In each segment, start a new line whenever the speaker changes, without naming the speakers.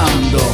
Ahora,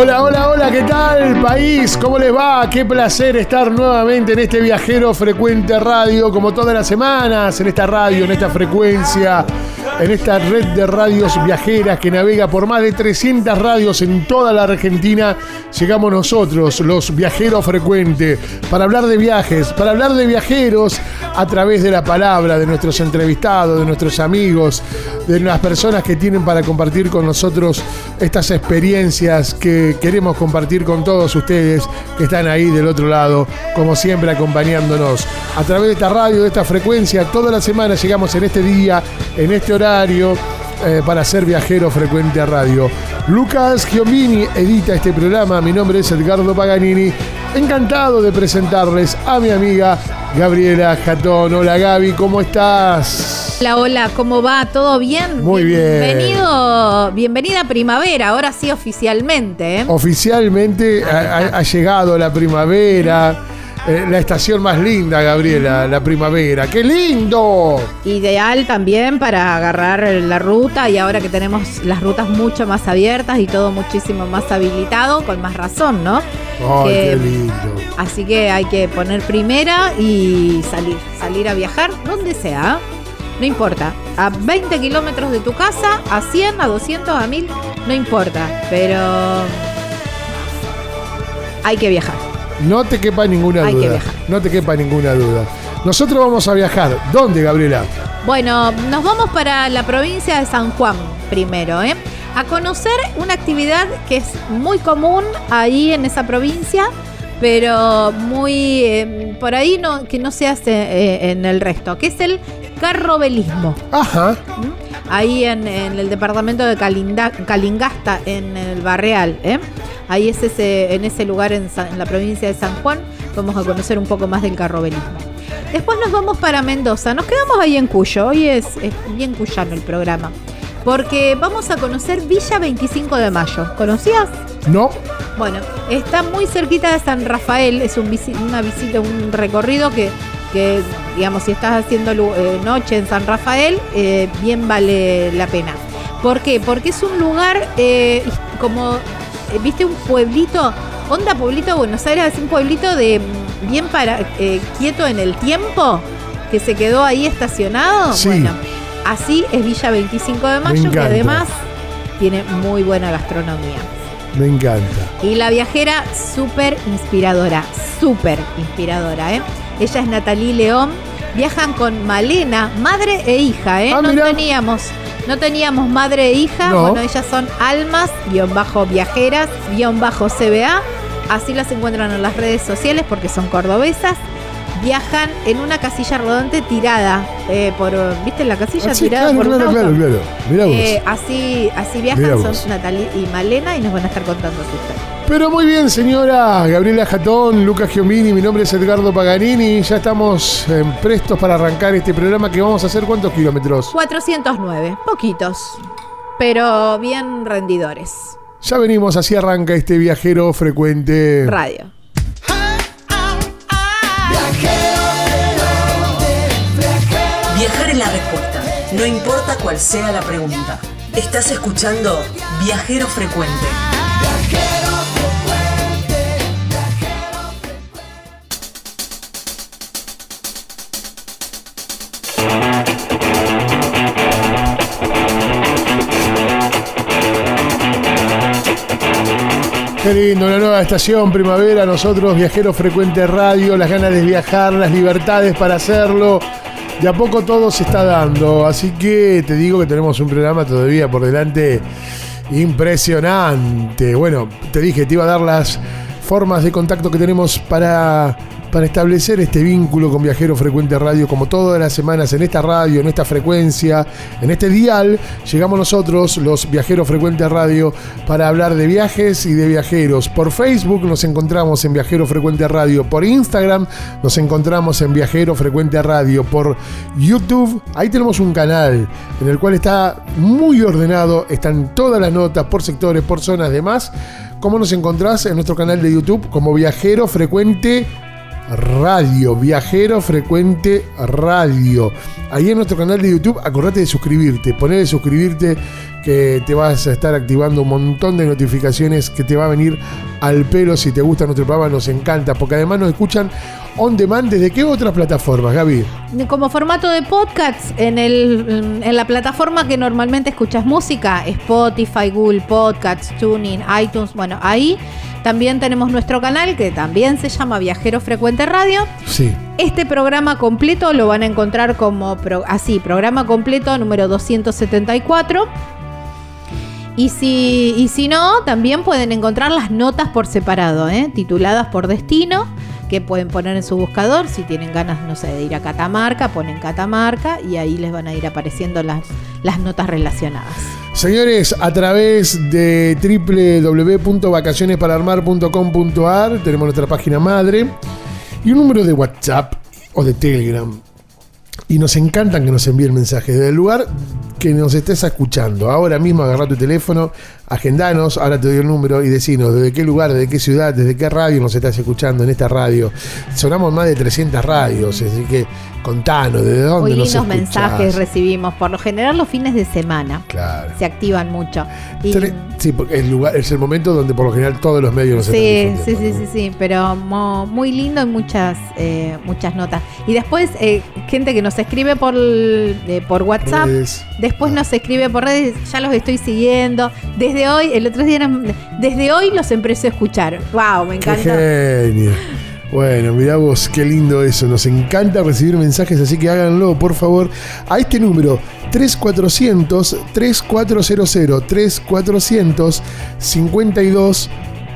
Hola, hola, hola, ¿qué tal país? ¿Cómo les va? Qué placer estar nuevamente en este viajero frecuente radio, como todas las semanas, en esta radio, en esta frecuencia, en esta red de radios viajeras que navega por más de 300 radios en toda la Argentina. Llegamos nosotros, los viajeros frecuentes, para hablar de viajes, para hablar de viajeros a través de la palabra, de nuestros entrevistados, de nuestros amigos, de las personas que tienen para compartir con nosotros estas experiencias que queremos compartir con todos ustedes que están ahí del otro lado, como siempre acompañándonos. A través de esta radio, de esta frecuencia, toda la semana llegamos en este día, en este horario, eh, para ser viajero frecuente a radio. Lucas Giomini edita este programa, mi nombre es Edgardo Paganini. Encantado de presentarles a mi amiga Gabriela Jatón. Hola Gaby, ¿cómo estás?
Hola, hola, ¿cómo va? ¿Todo bien?
Muy bien.
Bienvenido, bienvenida a primavera, ahora sí oficialmente. ¿eh?
Oficialmente ha llegado la primavera, eh, la estación más linda, Gabriela, la primavera. ¡Qué lindo!
Ideal también para agarrar la ruta y ahora que tenemos las rutas mucho más abiertas y todo muchísimo más habilitado, con más razón, ¿no?
¡Ay,
Que-
qué lindo!
Así que hay que poner primera y salir, salir a viajar donde sea. No importa, a 20 kilómetros de tu casa, a 100, a 200, a 1000, no importa, pero hay que viajar.
No te quepa ninguna
Hay que
duda.
viajar.
No te quepa ninguna duda. Nosotros vamos a viajar. ¿Dónde, Gabriela?
Bueno, nos vamos para la provincia de San Juan primero, ¿eh? A conocer una actividad que es muy común ahí en esa provincia, pero muy eh, por ahí no, que no se hace eh, en el resto, que es el carrobelismo.
Ajá.
¿m? Ahí en, en el departamento de Calinda- Calingasta, en el Barreal. ¿eh? Ahí es ese, en ese lugar en, la provincia de San Juan. Vamos a conocer un poco más del carrobelismo. Después nos vamos para Mendoza. Nos quedamos ahí en Cuyo. Hoy es, es bien cuyano el programa. porque vamos a conocer Villa 25 de Mayo. ¿Conocías?
No,
Bueno, está muy cerquita de San Rafael, es un visi- una visita, un recorrido que, que, digamos, si estás haciendo eh, noche en San Rafael, eh, bien vale la pena. ¿Por qué? Porque es un lugar eh, como, viste, un pueblito, onda pueblito de Buenos Aires, es un pueblito de mm, bien para, quieto en el tiempo, que se quedó ahí estacionado.
Sí.
Bueno, así es Villa 25 de Mayo, que además tiene muy buena gastronomía.
me encanta.
Y la viajera súper inspiradora, súper inspiradora, ¿eh? Ella es Natalie León. Viajan con Malena, madre e hija, ¿eh?
Ah,
no
mirá.
teníamos, no teníamos madre e hija.
No.
Bueno, ellas son almas, guion bajo viajeras, guion bajo CBA. Así las encuentran en las redes sociales porque son cordobesas. Viajan en una casilla rodante tirada eh, por, ¿viste la casilla
sí,
tirada
claro,
por un
claro,
auto?
claro, claro. Mirá vos.
Eh, así, así
Mirá
viajan,
vos.
son Natalie y Malena y nos van a estar contando su historia.
Pero muy bien, señora Gabriela Jatón, Lucas Giomini, mi nombre es Edgardo Paganini. Ya estamos eh, prestos para arrancar este programa que vamos a hacer cuántos kilómetros.
409, poquitos, pero bien rendidores.
Ya venimos, así arranca este viajero frecuente.
Radio.
Viajar es la respuesta, no importa cuál sea la pregunta. Estás escuchando Viajero Frecuente.
Qué lindo, una nueva estación primavera. Nosotros, Viajero Frecuente Radio, las ganas de viajar, las libertades para hacerlo. De a poco todo se está dando. Así que te digo que tenemos un programa todavía por delante impresionante. Bueno, te dije, te iba a dar las formas de contacto que tenemos para, para establecer este vínculo con Viajero Frecuente Radio, como todas las semanas en esta radio, en esta frecuencia, en este dial, llegamos nosotros, los Viajeros Frecuente Radio, para hablar de viajes y de viajeros. Por Facebook nos encontramos en Viajero Frecuente Radio, por Instagram nos encontramos en Viajero Frecuente Radio, por YouTube, ahí tenemos un canal en el cual está muy ordenado, están todas las notas por sectores, por zonas, demás. ¿Cómo nos encontrás en nuestro canal de YouTube? Como Viajero Frecuente Radio, Viajero Frecuente Radio. Ahí en nuestro canal de YouTube, acordate de suscribirte, poner de suscribirte que te vas a estar activando un montón de notificaciones que te va a venir al pelo si te gusta nuestro programa, nos encanta, porque además nos escuchan on demand desde qué otras plataformas, Gaby.
Como formato de podcast, en, el, en la plataforma que normalmente escuchas música, Spotify, Google Podcasts, Tuning, iTunes, bueno, ahí también tenemos nuestro canal que también se llama Viajero Frecuente Radio.
Sí.
Este programa completo lo van a encontrar como pro- así, programa completo número 274. Y si, y si no, también pueden encontrar las notas por separado, ¿eh? tituladas por destino, que pueden poner en su buscador. Si tienen ganas, no sé, de ir a Catamarca, ponen Catamarca y ahí les van a ir apareciendo las, las notas relacionadas.
Señores, a través de www.vacacionespararmar.com.ar tenemos nuestra página madre y un número de WhatsApp o de Telegram. Y nos encantan que nos envíen mensajes del lugar que nos estés escuchando. Ahora mismo agarra tu teléfono, agendanos, ahora te doy el número y decinos desde qué lugar, desde qué ciudad, desde qué radio nos estás escuchando en esta radio. Sonamos más de 300 radios, así que contanos, ¿de dónde
Muy
nos
lindos
escuchás?
mensajes recibimos, por lo general los fines de semana.
Claro.
Se activan mucho. Y-
Sí, porque el lugar, es el momento donde por lo general todos los medios nos
Sí,
están
sí, sí, sí, sí, pero muy lindo y muchas, eh, muchas notas. Y después, eh, gente que nos escribe por, eh, por. WhatsApp,
Redes.
después nos escribe por redes, ya los estoy siguiendo. Desde hoy, el otro día, eran- desde hoy los empecé a escuchar. ¡Wow! Me
Qué
encanta.
genio. Bueno, mirá vos, qué lindo eso. Nos encanta recibir mensajes, así que háganlo, por favor, a este número 3400 3400 3400 52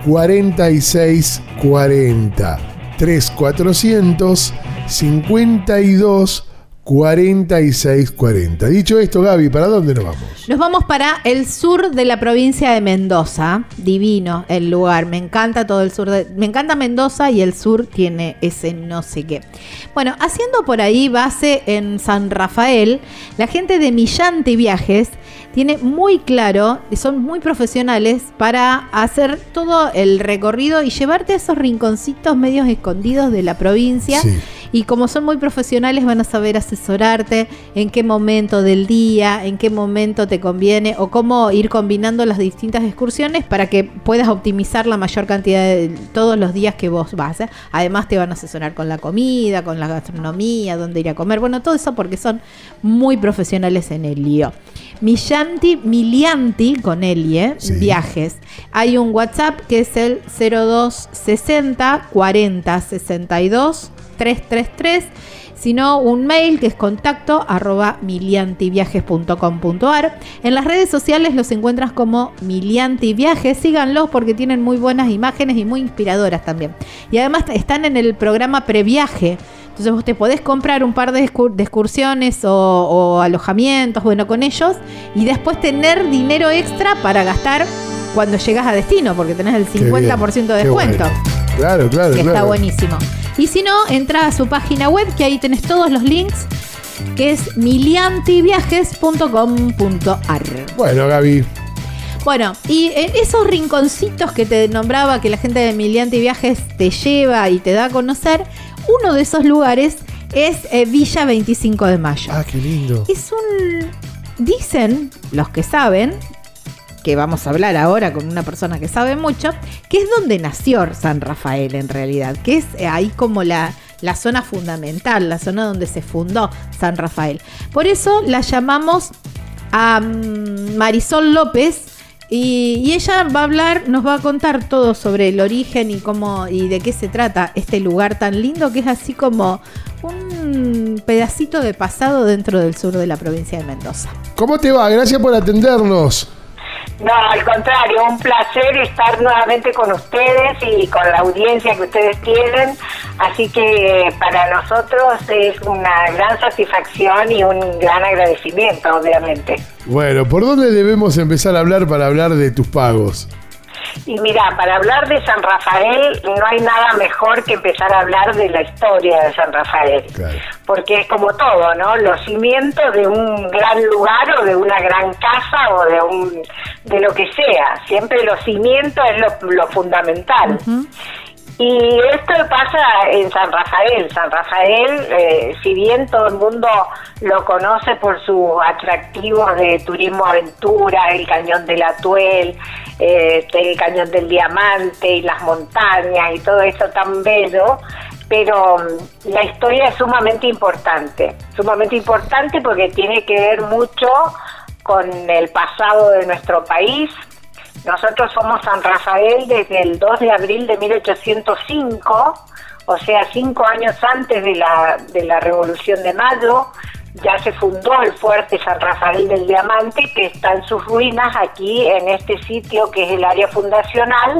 46 40 3400 52 4640. Dicho esto, Gaby, ¿para dónde nos vamos?
Nos vamos para el sur de la provincia de Mendoza. Divino el lugar. Me encanta todo el sur. De, me encanta Mendoza y el sur tiene ese no sé qué. Bueno, haciendo por ahí base en San Rafael, la gente de Millante Viajes tiene muy claro y son muy profesionales para hacer todo el recorrido y llevarte a esos rinconcitos medios escondidos de la provincia.
Sí.
Y como son muy profesionales, van a saber asesorarte en qué momento del día, en qué momento te conviene o cómo ir combinando las distintas excursiones para que puedas optimizar la mayor cantidad de todos los días que vos vas. ¿eh? Además, te van a asesorar con la comida, con la gastronomía, dónde ir a comer. Bueno, todo eso porque son muy profesionales en el lío. Millanti, Milianti con Elie,
Sí.
viajes. Hay un WhatsApp que es el 0260 40 62 333. Sino un mail que es contacto arroba miliantiviajes.com.ar. En las redes sociales los encuentras como Milianti Viajes. Síganlos porque tienen muy buenas imágenes y muy inspiradoras también. Y además están en el programa Previaje. Entonces vos te podés comprar un par de, excur- de excursiones o, o alojamientos, bueno, con ellos, y después tener dinero extra para gastar cuando llegas a destino, porque tenés el
Qué bien,
50% de descuento.
Claro, claro,
Que está
claro.
buenísimo. Y si no, entra a su página web, que ahí tenés todos los links, que es miliantiviajes.com.ar.
Bueno, Gaby,
Bueno, y en esos rinconcitos que te nombraba que la gente de Milianti Viajes te lleva y te da a conocer, uno de esos lugares es eh, Villa 25 de Mayo.
ah, qué lindo.
Es un... Dicen los que saben, que vamos a hablar ahora con una persona que sabe mucho, que es donde nació San Rafael en realidad, que es eh, ahí como la, la zona fundamental, la zona donde se fundó San Rafael. Por eso la llamamos a Marisol López. Y, y ella va a hablar, nos va a contar todo sobre el origen y cómo y de qué se trata este lugar tan lindo que es así como un pedacito de pasado dentro del sur de la provincia de Mendoza.
¿Cómo te va? Gracias por atendernos.
No, al contrario, un placer estar nuevamente con ustedes y con la audiencia que ustedes tienen. Así que para nosotros es una gran satisfacción y un gran agradecimiento, obviamente.
Bueno, ¿por dónde debemos empezar a hablar para hablar de tus pagos?
Y mira, para hablar de San Rafael no hay nada mejor que empezar a hablar de la historia de San Rafael.
Claro.
Porque es como todo, ¿no? Los cimientos de un gran lugar o de una gran casa o de un de lo que sea. Siempre los cimientos es lo, lo fundamental. Y esto pasa en San Rafael. San Rafael, eh, si bien todo el mundo lo conoce por sus atractivos de turismo aventura, el cañón del Atuel, eh, el cañón del Diamante y las montañas y todo eso tan bello, pero mm, la historia es sumamente importante, sumamente importante porque tiene que ver mucho con el pasado de nuestro país, nosotros somos San Rafael desde el 2 de abril de 1805, o sea, cinco años antes de la, de la Revolución de Mayo, ya se fundó el fuerte San Rafael del Diamante, que está en sus ruinas aquí en este sitio que es el área fundacional,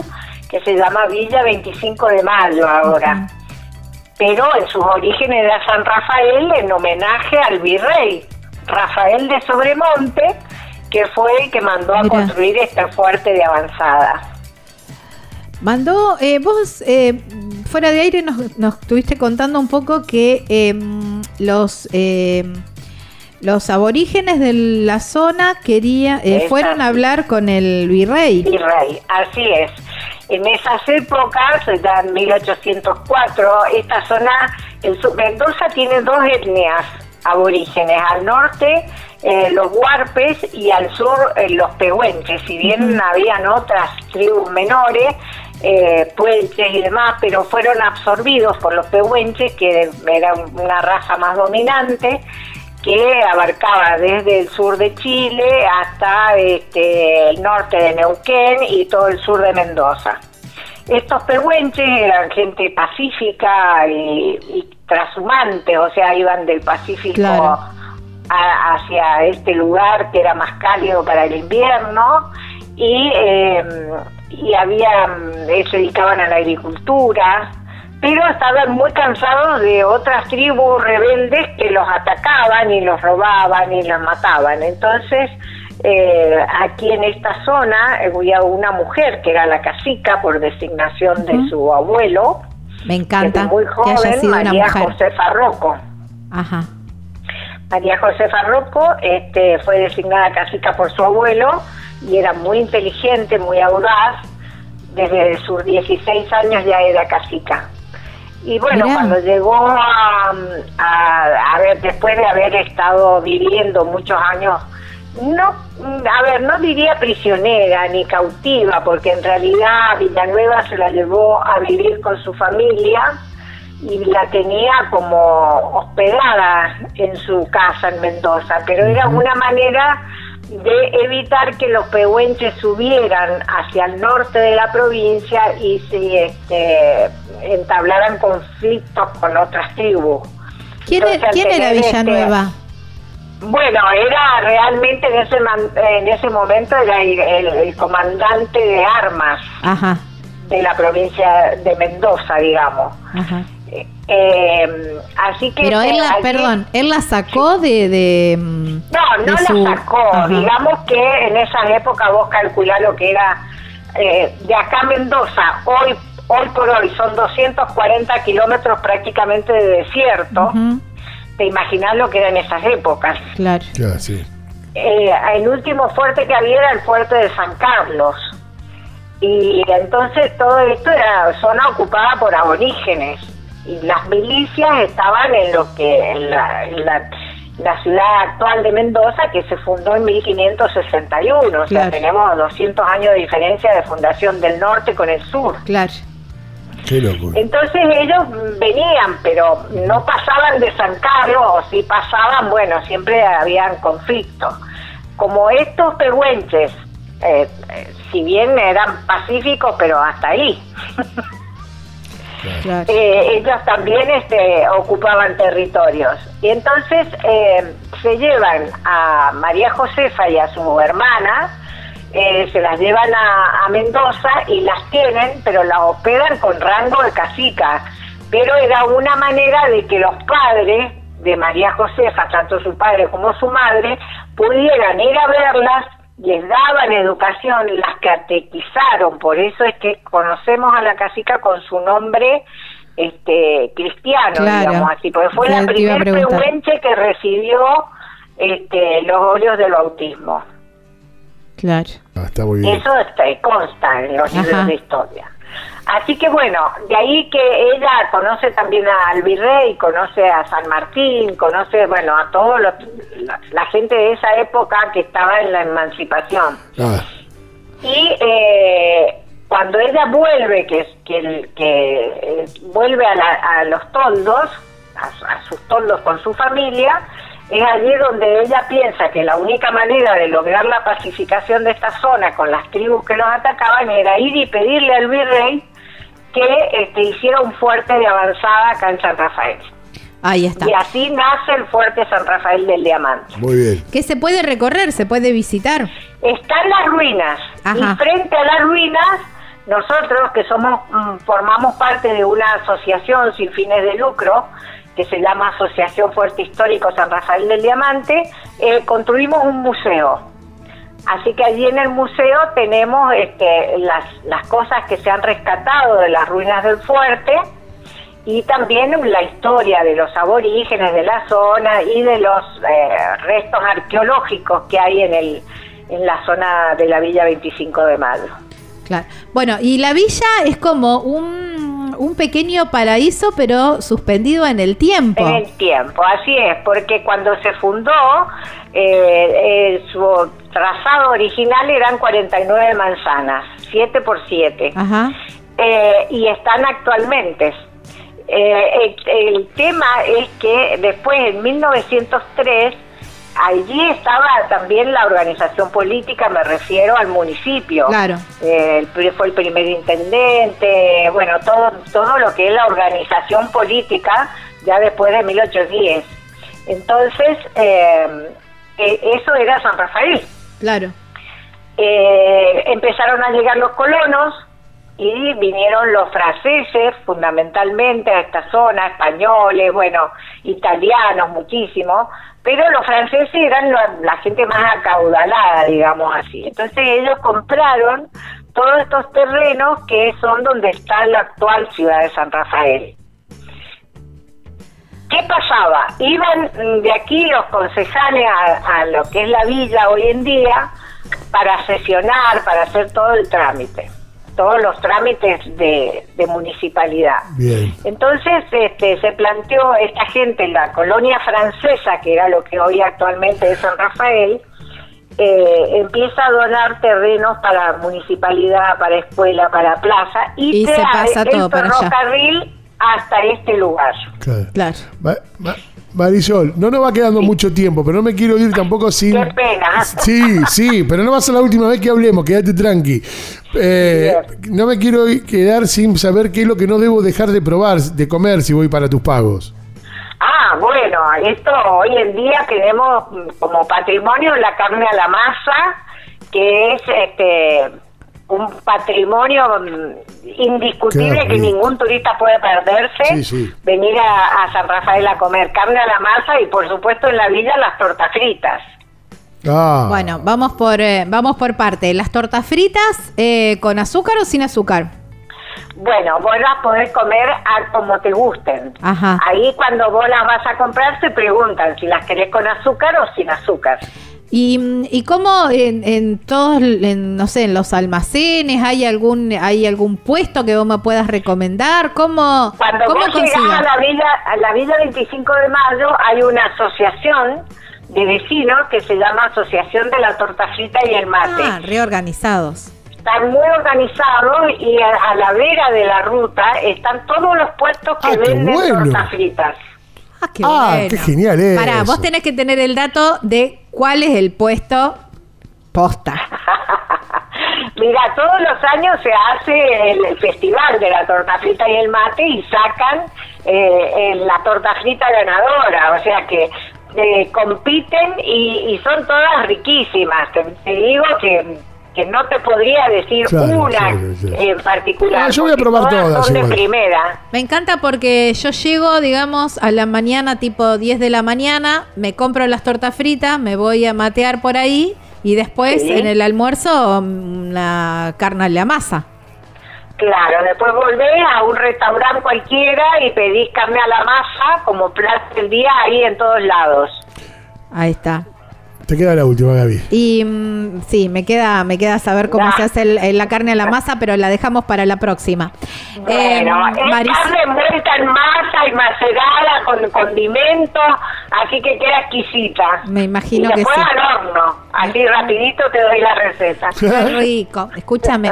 que se llama Villa 25 de Mayo ahora. Pero en sus orígenes era San Rafael en homenaje al virrey Rafael de Sobremonte, que fue el que mandó a construir este fuerte de avanzada.
Mandó, eh, vos eh, fuera de aire nos, nos estuviste contando un poco que eh, los eh, los aborígenes de la zona quería, eh, fueron a hablar con el virrey.
Virrey, así es. En esas épocas, ya en 1804, esta zona, el Mendoza tiene dos etnias aborígenes, al norte eh, los huarpes y al sur eh, los pehuenches, si bien habían otras tribus menores, eh, y demás, pero fueron absorbidos por los pehuenches, que eran una raza más dominante, que abarcaba desde el sur de Chile hasta este, el norte de Neuquén y todo el sur de Mendoza. Estos pehuenches eran gente pacífica y, y o sea, iban del Pacífico
Claro.
a- hacia este lugar que era más cálido para el invierno y, eh, y había, eh, se dedicaban a la agricultura, pero estaban muy cansados de otras tribus rebeldes que los atacaban y los robaban y los mataban. Entonces, eh, aquí en esta zona había una mujer que era la cacica por designación de su abuelo.
Me encanta.
muy joven, María Josefa Rocco.
Ajá.
María Josefa Rocco este, fue designada cacica por su abuelo y era muy inteligente, muy audaz. Desde sus 16 años ya era cacica. Y bueno, cuando llegó a, a, ver, después de haber estado viviendo muchos años, no, a ver, no diría prisionera ni cautiva, porque en realidad Villanueva se la llevó a vivir con su familia y la tenía como hospedada en su casa en Mendoza, pero era una manera de evitar que los pehuenches subieran hacia el norte de la provincia y se este, entablaran conflictos con otras tribus.
¿Quién, e-, era Villanueva?
Bueno, era realmente en ese en ese momento era el, comandante de armas de la provincia de Mendoza, digamos. Eh, así que
pero él la, perdón él la sacó de, de
no no la sacó. Digamos que en esa época vos calculás lo que era eh, de acá a Mendoza hoy hoy por hoy son 240 kilómetros prácticamente de desierto. Te imaginas lo que era en esas épocas.
Claro.
sí.
Eh, el último fuerte que había era el fuerte de San Carlos. Y entonces todo esto era zona ocupada por aborígenes. Y las milicias estaban en lo que en la, la, ciudad actual de Mendoza, que se fundó en 1561. O sea, tenemos 200 años de diferencia de fundación del norte con el sur.
Claro.
Entonces ellos venían, pero no pasaban de San Carlos, o si pasaban, bueno, siempre habían conflictos. Como estos pehuenches, eh, eh, si bien eran pacíficos, pero hasta ahí. Eh, ellos también este, ocupaban territorios. Y entonces se llevan a María Josefa y a su hermana, eh, se las llevan a, Mendoza y las tienen, pero las hospedan con rango de cacica. Pero era una manera de que los padres de María Josefa, tanto su padre como su madre, pudieran ir a verlas, les daban educación, las catequizaron, por eso es que conocemos a la cacica con su nombre este cristiano, digamos así, porque fue la primera pehuenche que recibió este, los óleos del bautismo.
Claro.
Ah, está muy bien.
Eso consta en los libros de historia. Así que bueno, de ahí que ella conoce también al virrey, conoce a San Martín, conoce, bueno, a toda la, gente de esa época que estaba en la emancipación. Ah. Y eh, cuando ella vuelve, que, que, que eh, vuelve a, los toldos, a sus toldos con su familia, es allí donde ella piensa que la única manera de lograr la pacificación de esta zona con las tribus que los atacaban era ir y pedirle al virrey que este, hiciera un fuerte de avanzada acá en San Rafael.
Ahí está.
Y así nace el fuerte San Rafael del Diamante.
Muy bien.
¿Qué se puede recorrer? ¿Se puede visitar?
Están las ruinas. Y frente a las ruinas, nosotros que somos mm, formamos parte de una asociación sin fines de lucro, que se llama Asociación Fuerte Histórico San Rafael del Diamante, eh, construimos un museo. Así que allí en el museo tenemos este, las, cosas que se han rescatado de las ruinas del fuerte y también la historia de los aborígenes de la zona y de los eh, restos arqueológicos que hay en, el, en la zona de la Villa 25 de Mayo.
Claro. Bueno, y la villa es como un un pequeño paraíso, pero suspendido en el tiempo.
En el tiempo, así es, porque cuando se fundó, eh, eh, su trazado original eran 49 manzanas, 7 por 7. Eh, y están actualmente. El, el tema es que después, en 1903, allí estaba también la organización política, me refiero al municipio.
Claro.
Eh, fue el primer intendente, bueno, todo, todo lo que es la organización política ya después de 1810. Entonces, eh, e, eso era San Rafael.
Claro.
Eh, empezaron a llegar los colonos, y vinieron los franceses fundamentalmente a esta zona, españoles, bueno, italianos muchísimo, pero los franceses eran la, la gente más acaudalada, digamos así. Entonces ellos compraron todos estos terrenos que son donde está la actual ciudad de San Rafael. ¿Qué pasaba? Iban de aquí los concejales a, a lo que es la villa hoy en día para sesionar, para hacer todo el trámite, todos los trámites de, de municipalidad.
Bien.
Entonces este, se planteó esta gente en la colonia francesa, que era lo que hoy actualmente es San Rafael, eh, empieza a donar terrenos para municipalidad, para escuela, para plaza y,
Y se
trae
pasa
el
todo para allá.
ferrocarril hasta este lugar.
Claro.
Claro.
Marisol, no nos va quedando mucho tiempo, pero no me quiero ir tampoco sin.
Qué pena.
Sí, sí, pero no va a ser la última vez que hablemos, quédate tranqui. Eh, no me quiero ir- quedar sin saber qué es lo que no debo dejar de probar, de comer si voy para tus pagos.
Ah, bueno, esto hoy en día tenemos como patrimonio la carne a la masa, que es este un patrimonio indiscutible que ningún turista puede perderse.
Sí, sí.
Venir a, a San Rafael a comer carne a la masa y por supuesto en la villa las tortas fritas.
Ah,
Bueno, vamos por, eh, vamos por parte. ¿Las tortas fritas eh, con azúcar o sin azúcar?
Bueno, vos las podés comer a como te gusten.
Ajá.
Ahí cuando vos las vas a comprar te preguntan si las querés con azúcar o sin azúcar.
¿Y, y cómo en, en todos, en, no sé, en los almacenes hay algún hay algún puesto que vos me puedas recomendar? ¿Cómo,
Cuando
cómo
vos llegás a la villa, a la villa 25 de mayo hay una asociación de vecinos que se llama Asociación de la Torta Frita y el Mate.
Ah, reorganizados.
Están muy organizados y a, a la vera de la ruta están todos los puestos que
Ah,
venden
bueno.
tortas fritas.
Ah, qué
Ah,
bueno.
qué genial es
Pará, vos tenés que tener el dato de cuál es el puesto posta.
Mira, todos los años se hace el, festival de la torta frita y el mate y sacan eh, eh, la torta frita ganadora, o sea que eh, compiten y, y son todas riquísimas. Te, te digo que, que no te podría decir
Claro,
una
claro, claro.
en particular.
Ah, yo voy a probar todas
Son de primera.
Me encanta porque yo llego, digamos, a la mañana, tipo 10 de la mañana, me compro las tortas fritas, me voy a matear por ahí y después
Sí.
en el almuerzo mm, la carne a la masa.
Claro, después volvés a un restaurante cualquiera y pedís carne a la masa como plato del día ahí en todos lados.
Ahí está.
Te queda la última, Gaby.
Y mm, sí, me queda, me queda saber cómo se hace el- el- la carne a la masa, pero la dejamos para la próxima.
Bueno,
Eh,
es
Maris-
carne envuelta en masa y macerada con condimentos, así que queda exquisita.
Me imagino
y
que
después
sí.
al horno, así rapidito te doy la receta.
Qué rico, escúchame.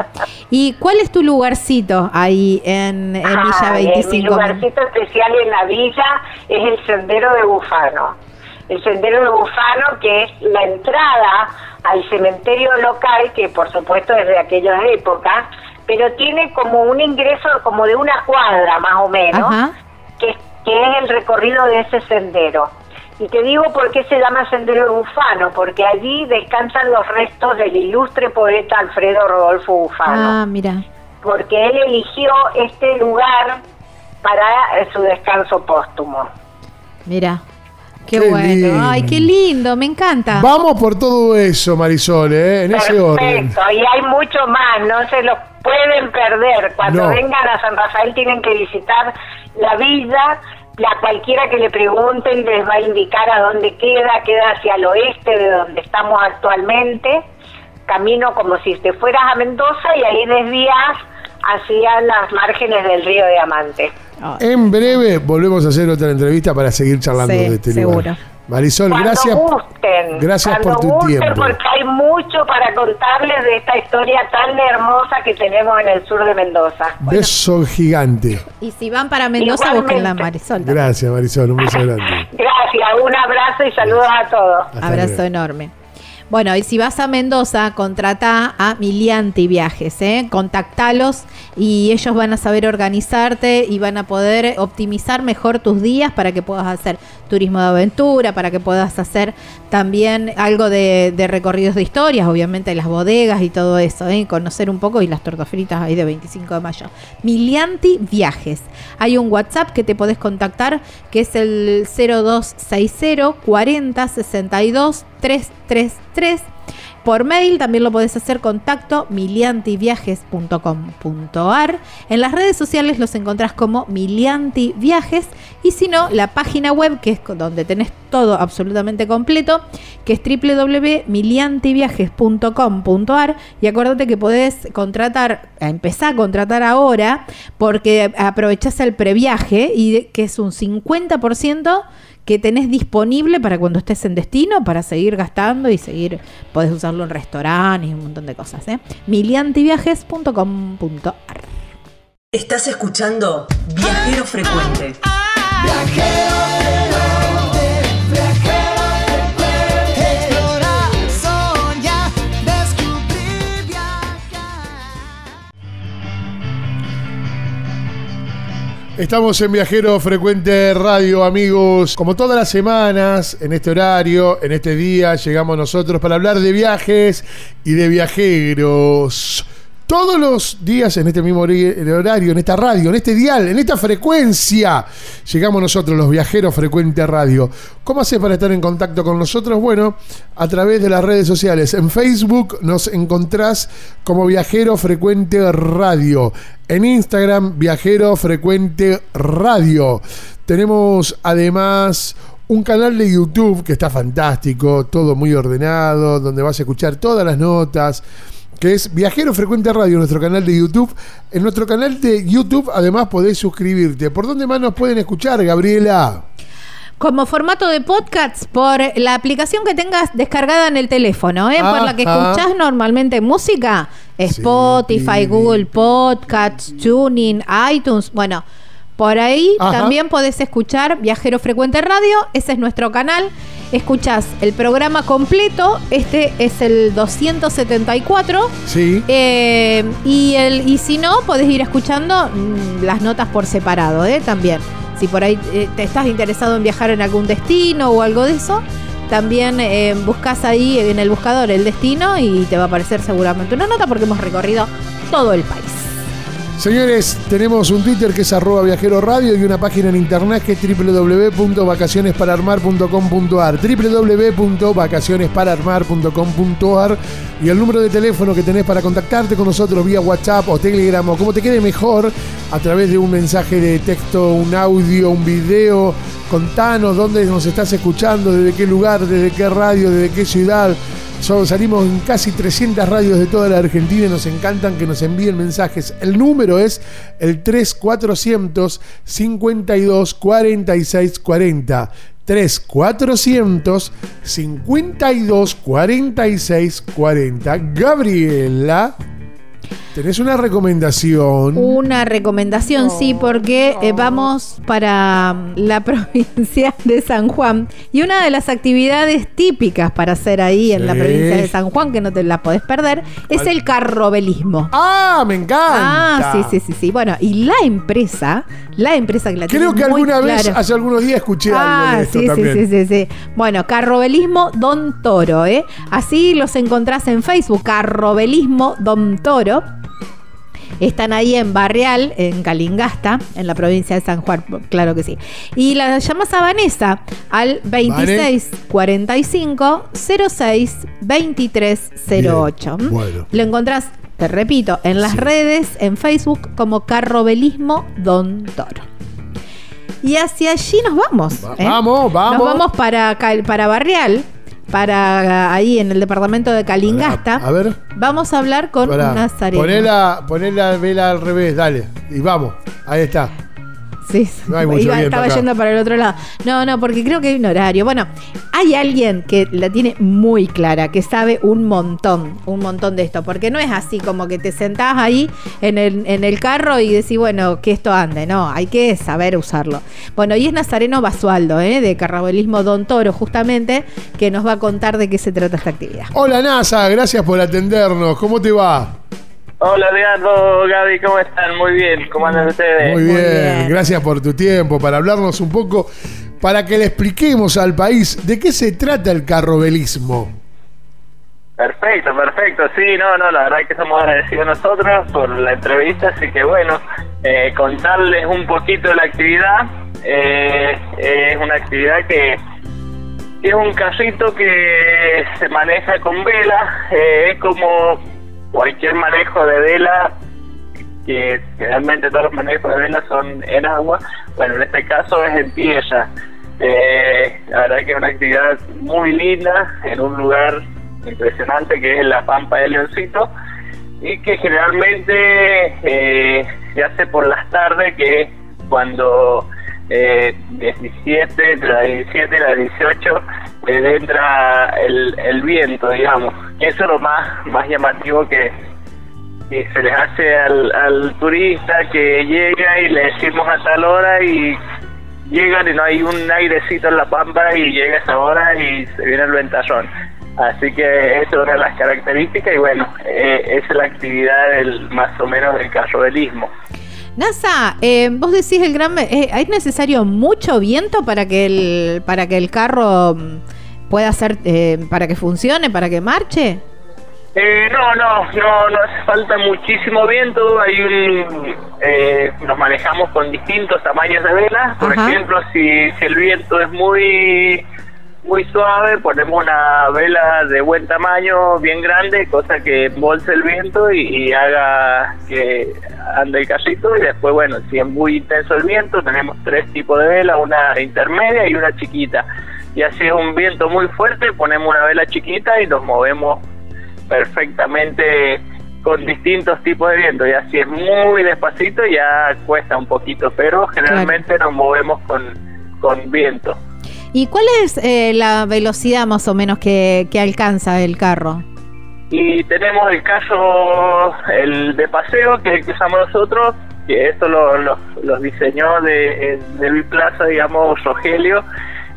¿Y cuál es tu lugarcito ahí en, en Villa
Ay, Mi
25?
lugarcito especial en la villa es el Sendero de Bufano. El Sendero de Bufano, que es la entrada al cementerio local, que por supuesto es de aquellas épocas, pero tiene como un ingreso como de una cuadra más o menos,
Ajá.
que, que es el recorrido de ese sendero. Y te digo por qué se llama Sendero de Bufano, porque allí descansan los restos del ilustre poeta Alfredo Rodolfo Bufano
Ah, mira.
porque él eligió este lugar para eh, su descanso póstumo.
Mira. Qué,
Qué
bueno.
lindo.
Ay, qué lindo, me encanta.
Vamos por todo eso, Marisol, ¿eh? en ese orden.
Perfecto, y hay mucho más, no se lo pueden perder. Cuando
No.
vengan a San Rafael tienen que visitar la villa, la cualquiera que le pregunten les va a indicar a dónde queda, queda hacia el oeste de donde estamos actualmente, camino como si te fueras a Mendoza y ahí desvías hacia las márgenes del río Diamante.
Ay,
En breve volvemos a hacer otra entrevista para seguir charlando
Sí,
de este
seguro.
lugar. Marisol,
Cuando
gracias.
gusten.
gracias por tu
gusten,
tiempo.
Porque hay mucho para contarles de esta historia tan hermosa que tenemos en el sur de Mendoza.
Beso gigante.
Y si van para Mendoza,
Igualmente.
busquen la Marisol.
Gracias, Marisol. Un beso grande.
Gracias, un abrazo y saludos a todos.
Hasta
Abrazo
luego.
enorme. Bueno, y si vas a Mendoza, contrata a Milianti Viajes, ¿eh? contactalos y ellos van a saber organizarte y van a poder optimizar mejor tus días para que puedas hacer turismo de aventura, para que puedas hacer también algo de, recorridos de historias, obviamente las bodegas y todo eso, ¿eh? conocer un poco y las tortas fritas ahí de 25 de mayo. Milianti Viajes. Hay un WhatsApp que te podés contactar que es el 0260 40 62 333. Por mail. También lo podés hacer contacto miliantiviajes.com.ar. En las redes sociales los encontrás como Milianti Viajes y si no, la página web que es donde tenés todo absolutamente completo, que es www.miliantiviajes.com.ar y acuérdate que podés contratar, empezar a contratar ahora porque aprovechás el previaje y que es un 50% que tenés disponible para cuando estés en destino, para seguir gastando y seguir, podés usarlo en restaurantes y un montón de cosas. ¿eh? miliantiviajes.com.ar
Estás escuchando Viajero Frecuente.
Explorar,
Estamos en Viajero Frecuente Radio, amigos. Como todas las semanas, en este horario, en este día, llegamos nosotros para hablar de viajes y de viajeros. Todos los días en este mismo horario, en esta radio, en este dial, en esta frecuencia, llegamos nosotros, los Viajeros Frecuente Radio. ¿Cómo haces para estar en contacto con nosotros? Bueno, a través de las redes sociales. En Facebook nos encontrás como Viajero Frecuente Radio. En Instagram, Viajero Frecuente Radio. Tenemos además un canal de YouTube que está fantástico, todo muy ordenado, donde vas a escuchar todas las notas, que es Viajero Frecuente Radio, nuestro canal de YouTube. En nuestro canal de YouTube además podés suscribirte. ¿Por dónde más nos pueden escuchar, Gabriela?
Como formato de podcast, por la aplicación que tengas descargada en el teléfono, ¿eh? por la que escuchás normalmente música, Spotify,
sí.
Google Podcasts, Tuning, iTunes, bueno, por ahí
Ajá.
también podés escuchar Viajero Frecuente Radio, ese es nuestro canal. Escuchás el programa completo, este es el 274.
Sí.
Eh, y, el, y si no, podés ir escuchando mm, las notas por separado, ¿eh? También. Si por ahí eh, te estás interesado en viajar en algún destino o algo de eso, también eh, buscas ahí en el buscador el destino y te va a aparecer seguramente una nota porque hemos recorrido todo el país.
Señores, tenemos un Twitter que es arroba viajero radio y una página en internet que es www.vacacionespararmar.com.ar www.vacacionespararmar.com.ar y el número de teléfono que tenés para contactarte con nosotros vía WhatsApp o Telegram o como te quede mejor a través de un mensaje de texto, un audio, un video. Contanos dónde nos estás escuchando, desde qué lugar, desde qué radio, desde qué ciudad. Salimos en casi 300 radios de toda la Argentina y nos encantan que nos envíen mensajes. El número es el 3400 52 46 40. 3400 52 46 40. Gabriela, tenés una recomendación.
Una recomendación, sí, porque eh, vamos para mm, la provincia de San Juan. Y una de las actividades típicas para hacer ahí en la
Sí.
provincia de San Juan, que no te la podés perder, es el carrobelismo.
¡Ah, me encanta!
Ah, sí, sí, sí, sí. Bueno, y la empresa, la empresa que la
Creo que
muy
alguna vez,
claro.
hace algunos días, escuché algo
Ah,
de esto
sí, sí,
también.
sí, sí, sí. Bueno, Carrobelismo Don Toro, ¿eh? Así los encontrás en Facebook, Carrobelismo Don Toro. Están ahí en Barrial, en Calingasta, en la provincia de San Juan, claro que sí. Y la llamas a Vanessa al 2645 06 2308.
Bien, bueno.
Lo encontrás, te repito, en las
Sí.
redes, en Facebook, como Carrobelismo Don Toro. Y hacia allí nos vamos.
Va-
¿eh?
vamos, vamos.
Nos vamos para, para Barrial, para ahí en el departamento de Calingasta.
A ver.
Vamos a hablar con Nazareno.
Poné la, poné la vela al revés, dale. Y vamos. Ahí está.
Sí,
No hay mucho
iba- estaba
acá.
yendo para el otro lado. No, no, porque creo que hay un horario. Bueno, hay alguien que la tiene muy clara, que sabe un montón, un montón de esto, porque no es así como que te sentás ahí en el, en el carro y decís, bueno, que esto ande, no, hay que saber usarlo. Bueno, y es Nazareno Basualdo, ¿eh? de Carnabolismo Don Toro, justamente, que nos va a contar de qué se trata esta actividad.
Hola NASA, gracias por atendernos. ¿Cómo te va?
Hola Leandro, Gaby, ¿cómo están? Muy bien, ¿cómo andan ustedes?
Muy bien,
bien.
gracias por tu tiempo, para hablarnos un poco, para que le expliquemos al país de qué se trata el carrobelismo.
Perfecto, perfecto. Sí, no, no, la verdad que estamos agradecidos nosotros por la entrevista, así que bueno, eh, contarles un poquito de la actividad. Eh, es una actividad que es un carrito que se maneja con vela, eh, es como cualquier manejo de vela, que generalmente todos los manejos de vela son en agua, bueno, en este caso es en tierra. Eh, la verdad que es una actividad muy linda, en un lugar impresionante que es la Pampa de Leoncito, y que generalmente eh, se hace por las tardes, que cuando eh, 17, entre las 17 y las 18 eh, entra el, el viento, digamos. Eso es lo más, más llamativo que, se les hace al, al turista que llega y le decimos a tal hora y llegan y no hay un airecito en la pampa y llega esa hora y se viene el ventarrón. Así que esa es las características y bueno, eh, es la actividad del, más o menos del carrobelismo.
NASA, eh, vos decís el gran, eh, ¿es necesario mucho viento para que el, para que el carro mm, pueda ser, eh, para que funcione, para que marche?
Eh, no, no, no, no hace falta muchísimo viento. Hay un, eh, nos manejamos con distintos tamaños de velas. Por
Ajá.
ejemplo, si, si el viento es muy muy suave, ponemos una vela de buen tamaño, bien grande, cosa que embolse el viento y, y haga que ande el carrito. Y después, bueno, si es muy intenso el viento, tenemos tres tipos de vela, una intermedia y una chiquita. Y así es un viento muy fuerte, ponemos una vela chiquita y nos movemos perfectamente con distintos tipos de viento y así es muy despacito ya cuesta un poquito pero generalmente nos movemos con, con viento
¿Y cuál es eh, la velocidad más o menos que, alcanza el carro?
y tenemos el caso el de paseo que usamos nosotros que esto lo, lo- los diseñó de, de Biplaza digamos Rogelio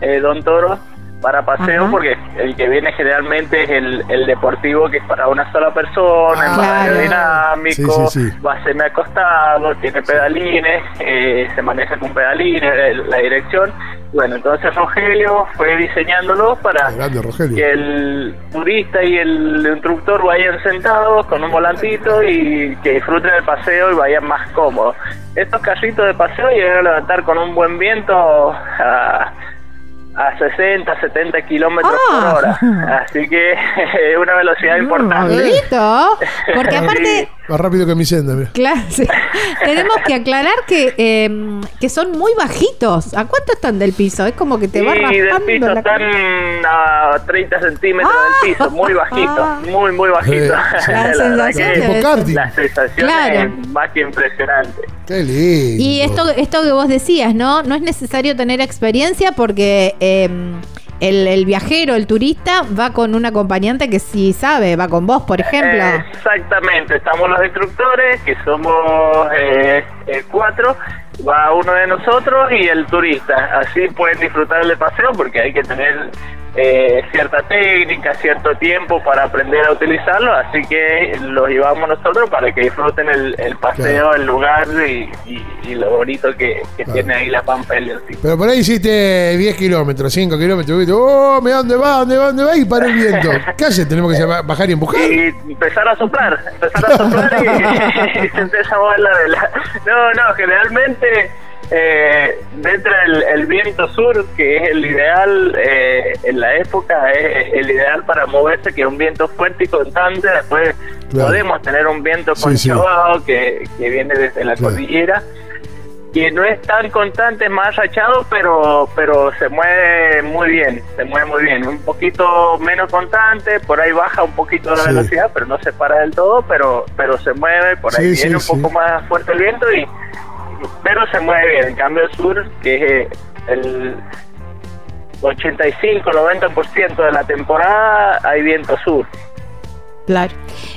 eh, Don Toro para paseo
Ajá.
porque el que viene generalmente es el, el deportivo que es para una sola persona, es más
Claro.
aerodinámico,
Sí, sí, sí.
va semi acostado, tiene pedalines, eh, se maneja con pedalines, eh, la dirección. Bueno, entonces Rogelio fue diseñándolo para
Grande, Rogelio.
que el turista y el instructor vayan sentados con un volantito y que disfruten el paseo y vayan más cómodos. Estos carritos de paseo llegan a levantar con un buen viento a, a 60, 70 kilómetros
Ah.
por hora. Así que es una velocidad
Mm,
importante.
Porque aparte,
Más rápido que mi senda, mira.
claro, sí, tenemos que aclarar que, eh, que son muy bajitos. ¿A cuánto están del piso? Es como que te va
Sí, del
raspando
piso
la
están a 30 centímetros del piso, muy bajito, muy, muy bajito.
Ah. Sí.
La sensación
que
karting.
La sensación
Claro.
es más que impresionante.
Qué lindo.
Y esto, esto que vos decías, ¿no? No es necesario tener experiencia porque eh, el, el viajero, el turista, va con un acompañante que sí sabe, va con vos, por ejemplo.
Exactamente, estamos los instructores, que somos eh, eh, cuatro, va uno de nosotros y el turista. Así pueden disfrutar del paseo porque hay que tener eh, cierta técnica, cierto tiempo para aprender a utilizarlo, así que los llevamos nosotros para que disfruten el, el paseo,
Claro.
el lugar y, y- y lo bonito que, que
Claro.
tiene ahí la Pampa.
Pero por ahí hiciste 10 kilómetros, 5 kilómetros. viste, Oh, ¿me dónde va? ¿Dónde va? ¿Dónde va? Y paró el viento. ¿Qué hace? Tenemos que bajar y empujar.
y empezar a soplar, empezar a soplar y, y se empieza a mover la vela. No, no, generalmente eh, dentro del el viento sur, que es el ideal eh, en la época, es el ideal para moverse, que es un viento fuerte y constante, después
Claro.
podemos tener un viento
Sí, sí.
conchavado que, que viene desde la
Claro.
cordillera que no es tan constante, es más rachado, pero pero se mueve muy bien, se mueve muy bien, un poquito menos constante, por ahí baja un poquito la
Sí.
velocidad, pero no se para del todo, pero pero se mueve, por ahí
Sí,
viene
sí,
un poco más fuerte el viento y, pero se mueve bien. En cambio, el sur, que es eh, el 85-90% de la temporada, hay viento sur.
Claro.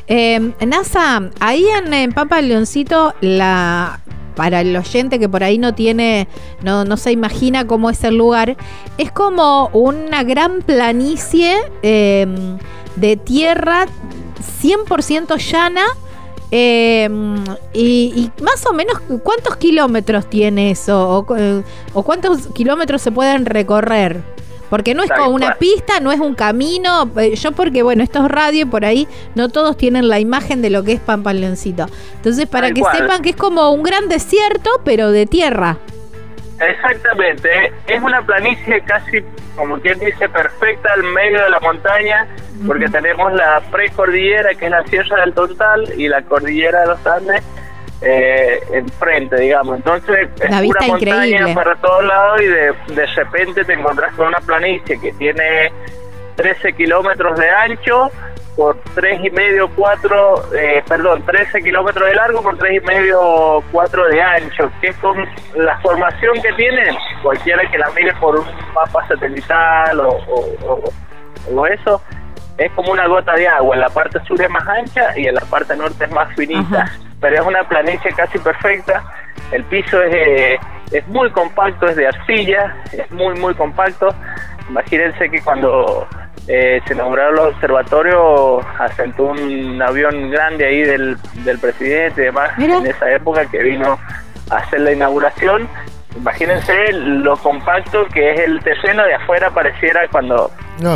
Eh, NASA, ahí en, en Pampa del Leoncito, la para el oyente que por ahí no tiene, no, no se imagina cómo es el lugar, es como una gran planicie eh, de tierra 100% llana. Eh, y, y más o menos, ¿cuántos kilómetros tiene eso? ¿O, o cuántos kilómetros se pueden recorrer? Porque no es como una pista, no es un camino. eh, Yo porque, bueno, esto es radio y por ahí no todos tienen la imagen de lo que es Pampa Leoncito. Entonces, para
Tal
que
cual.
sepan que es como un gran desierto, pero de tierra.
Exactamente, es una planicie casi, como quien dice, perfecta al medio de la montaña, porque tenemos la precordillera, que es la Sierra del Tontal, y la cordillera de los Andes eh, enfrente, digamos. Entonces, es pura montaña
increíble.
para todos lados, y de, de repente te encontrás con una planicie que tiene 13 kilómetros de ancho por tres y medio, cuatro, eh, perdón, 13 kilómetros de largo por tres y medio, cuatro de ancho, que es con la formación que tiene, cualquiera que la mire por un mapa satelital o, o- o- o eso, es como una gota de agua, en la parte sur es más ancha y en la parte norte es más finita,
Ajá.
pero es una planicie casi perfecta, el piso es, eh, es muy compacto, es de arcilla, es muy, muy compacto, imagínense que cuando eh, se inauguraron los observatorios, asentó un avión grande ahí del, del presidente y demás
Mira.
en esa época que vino a hacer la inauguración. Imagínense lo compacto que es el terreno de afuera, pareciera cuando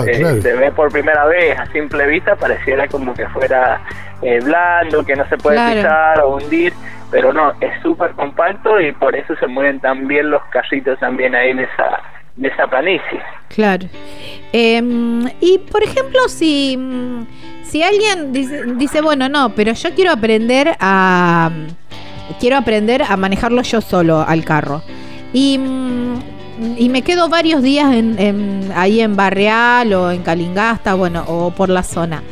eh,
claro.
se ve por primera vez a simple vista, pareciera como que fuera eh, blando, que no se puede
Claro.
pisar o hundir, pero no, es súper compacto y por eso se mueven tan bien los carritos también ahí en esa, en esa planicie.
Claro. Eh, y por ejemplo, si, mm, si alguien dice, dice, bueno, no, pero yo quiero aprender a. Quiero aprender a manejarlo yo solo al carro. Y, mm, y me quedo varios días en, en- ahí en Barreal o en Calingasta, bueno, o por la zona.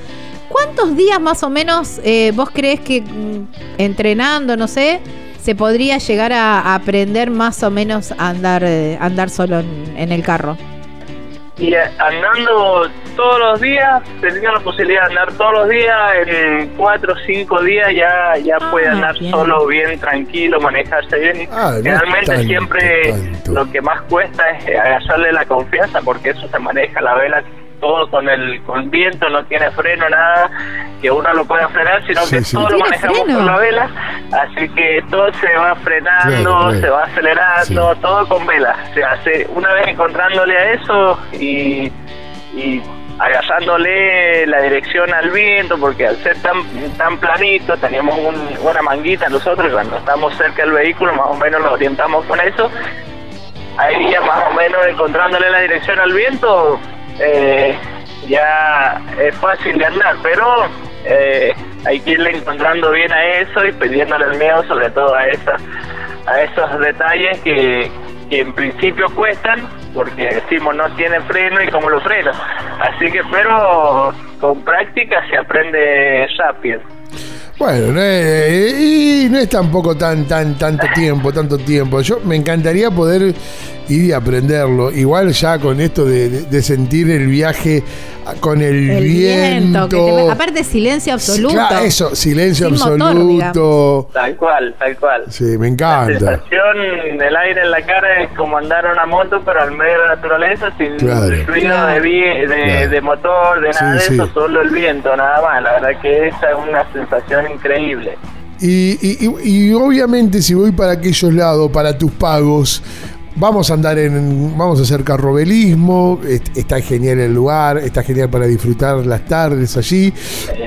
¿Cuántos días más o menos eh, vos crees que mm, entrenando, no sé, se podría llegar a, aprender más o menos a andar, eh, andar solo en- en el carro?
Y andando todos los días, tendría la posibilidad de andar todos los días, en cuatro o cinco días ya, ya
Ah,
puede andar
bien.
solo, bien tranquilo, manejarse bien.
Ah,
Realmente siempre
tanto.
lo que más cuesta es agarrarle la confianza, porque eso se maneja la vela todo con el con viento, no tiene freno, nada que uno lo pueda frenar, sino
Sí,
que
sí.
todo lo
¿Tiene
manejamos
freno?
con la vela, así que todo se va frenando,
Claro, claro.
se va acelerando,
Sí.
todo con vela. Se hace una vez encontrándole a eso y y agarrándole la dirección al viento, porque al ser tan tan planito teníamos un- una manguita nosotros y cuando estamos cerca del vehículo más o menos nos orientamos con eso. Ahí ya más o menos encontrándole la dirección al viento eh, ya es fácil de andar, pero eh, hay que irle encontrando bien a eso y pidiéndole el miedo sobre todo a esas a esos detalles que, que en principio cuestan porque decimos no tiene freno y cómo lo freno así que pero con práctica se aprende rápido
Bueno, no es, y no es tampoco tan, tan, tanto tiempo, tanto tiempo. Yo me encantaría poder ir y aprenderlo. Igual ya con esto de, de- de sentir el viaje con el,
El viento,
viento.
que te- aparte silencio absoluto.
Claro, eso, silencio
Sin motor,
absoluto.
tal cual tal cual
sí, me
La
encanta.
sensación del aire en la cara es como andar en una moto, pero al medio de la naturaleza, sin
Claro.
ruido de, de,
Claro.
de motor, de
Sí,
nada de
sí.
eso, solo el viento, nada más. La verdad que esa es una sensación increíble.
Y, y- y- y obviamente si voy para aquellos lados, para tus pagos, vamos a andar en, vamos a hacer carrobelismo, est- está genial el lugar, está genial para disfrutar las tardes allí,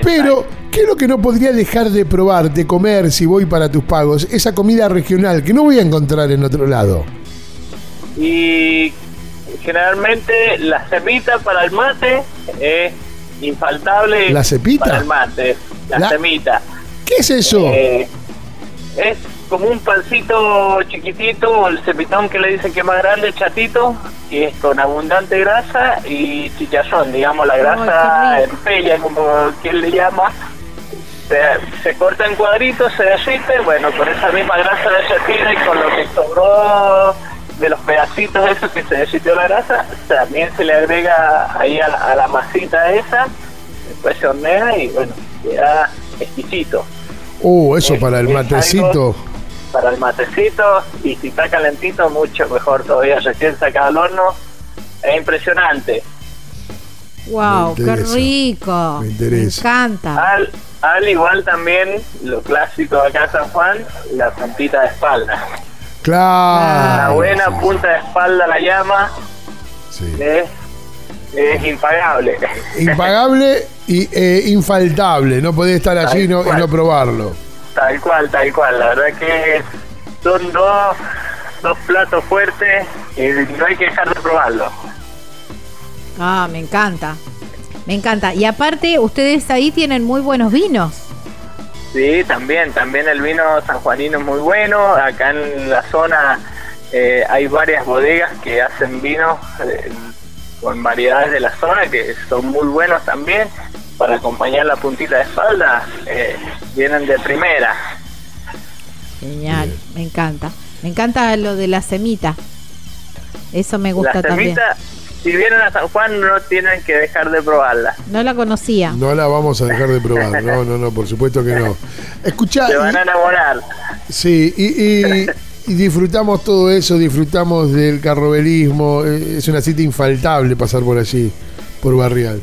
pero ¿qué es lo que no podría dejar de probar, de comer si voy para tus pagos? Esa comida regional que no voy a encontrar en otro lado.
Y generalmente la semita para el mate es infaltable.
¿La cepita?
Para el mate, la,
La-
semita.
¿Qué es eso?
Eh, es como un pancito chiquitito, el cepitón que le dicen que es más grande, chatito, y es con abundante grasa y chicharrón, digamos, la grasa en pella, como quien le llama. se, se corta en cuadritos, se derrite, bueno, con esa misma grasa derretida y con lo que sobró de los pedacitos esos que se derritió la grasa, también se le agrega ahí a la, a la masita esa, después se hornea y bueno, queda exquisito.
Uh, eso
Es-
para el
es
matecito.
Para el matecito y si está calentito, mucho mejor todavía, recién sacado al horno, es impresionante.
Wow, qué rico.
me interesa.
encanta.
Al, al igual también, lo clásico de acá en San Juan, la puntita de espalda.
Claro.
La buena
sí,
punta de espalda la llama
sí.
es, es impagable.
Impagable y eh, infaltable. No podés estar allí y no, y no probarlo.
Tal cual, tal cual. La verdad que son dos, dos platos fuertes y no hay que dejar de probarlo.
Ah, me encanta. Me encanta. Y aparte, ustedes ahí tienen muy buenos vinos.
Sí, también, también el vino sanjuanino es muy bueno. Acá en la zona eh, hay varias bodegas que hacen vinos eh, con variedades de la zona que son muy buenos también. Para acompañar la puntita de espalda, eh, vienen de primera.
Genial, me encanta. Me encanta lo de la semita. Eso me gusta
La
también.
semita, si vienen a San Juan, no tienen que dejar de probarla.
No la conocía.
No la vamos a dejar de probar. No, no, no, por supuesto que no. Escucha,
Se van a enamorar.
sí, y, y- y disfrutamos todo eso, disfrutamos del carrobelismo. eh, Es una cita infaltable pasar por allí, por Barrial.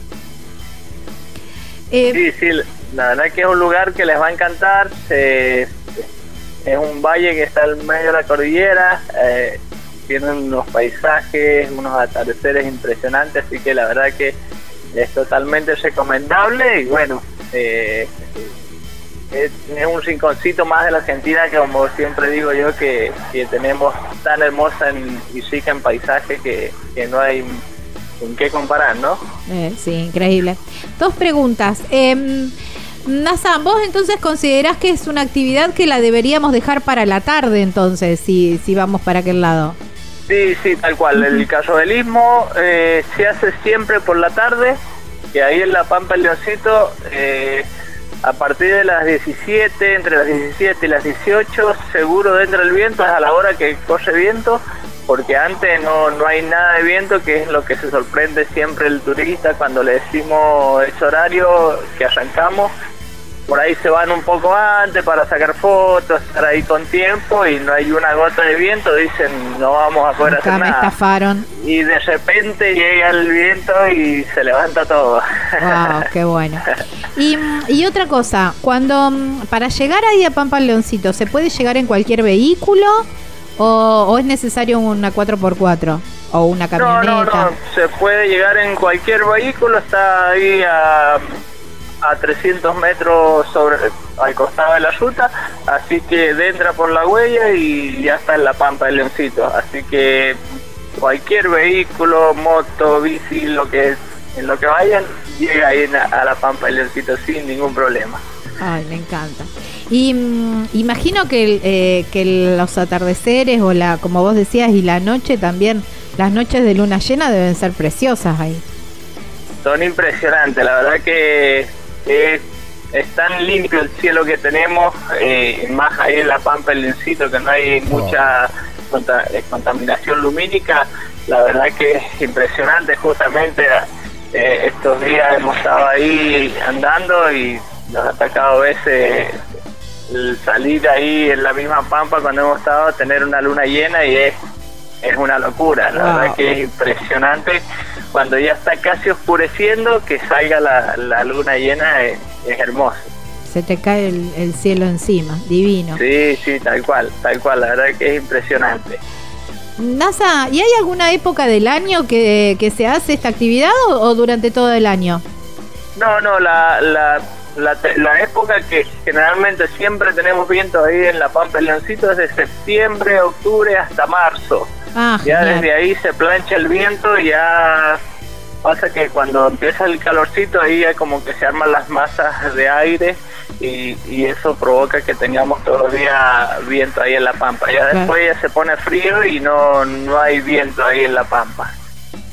Eh,
Sí, sí, la verdad que es un lugar que les va a encantar. se- es un valle que está en medio de la cordillera. eh, tienen unos paisajes, unos atardeceres impresionantes, así que la verdad que es totalmente recomendable. Y bueno, eh, es, es un rinconcito más de la Argentina que, como siempre digo yo, que, tenemos tan hermosa en- y rica en paisaje que no hay con qué comparar, ¿no?
eh, sí, increíble. Dos preguntas. Eh, Nazan, vos entonces considerás que es una actividad que la deberíamos dejar para la tarde entonces, si, si vamos para aquel lado.
Sí, sí, tal cual. El carrobelismo eh, se hace siempre por la tarde, que ahí en La Pampa el Leoncito, eh, a partir de las 17, entre las 17 y las 18, seguro dentro del viento, es a la hora que corre viento, porque antes no, no hay nada de viento, que es lo que se sorprende siempre el turista cuando le decimos ese horario que arrancamos por ahí se van un poco antes para sacar fotos, estar ahí con tiempo y no hay una gota de viento, dicen no vamos a poder hacer
me
nada.
estafaron.
Y de repente llega el viento y se levanta todo.
Wow, qué bueno. Y, y otra cosa, cuando mm, para llegar ahí a Pampa Leoncito, ¿se puede llegar en cualquier vehículo o, o es necesario una 4x4 o una
no,
camioneta?
no, no, se puede llegar en cualquier vehículo, está ahí a, a 300 metros sobre al costado de la ruta, así que entra por la huella y ya está en la Pampa del Leoncito. Así que cualquier vehículo, moto, bici, lo que en lo que vayan, llega ahí a la Pampa del Leoncito sin ningún problema.
Ay, me encanta. Y mm, imagino que, el, eh, que el- los atardeceres o la, como vos decías, y la noche también, las noches de luna llena deben ser preciosas ahí.
son impresionantes, la verdad que es, es tan limpio el cielo que tenemos, eh, más ahí en la Pampa del Leoncito que no hay mucha eh, contaminación lumínica, la verdad que es impresionante, justamente eh, estos días hemos estado ahí andando y nos ha atacado a veces el salir ahí en la misma Pampa cuando hemos estado a tener una luna llena y es es una locura, la
Wow.
verdad que es impresionante cuando ya está casi oscureciendo que salga la, la luna llena es, es hermoso.
Se te cae el, el cielo encima, divino.
Sí, sí, tal cual, tal cual, la verdad que es impresionante.
NASA, ¿y hay alguna época del año que, que se hace esta actividad o, o durante todo el año?
No, no, la, la, la, la época que generalmente siempre tenemos viento ahí en la Pampa del Leoncito es de septiembre, octubre hasta marzo.
Ah,
Ya
genial.
desde ahí se plancha el viento y ya pasa que cuando empieza el calorcito ahí ya como que se arman las masas de aire y, y eso provoca que tengamos días viento ahí en la pampa. Ya después ya se pone frío y no, no hay viento ahí en la pampa.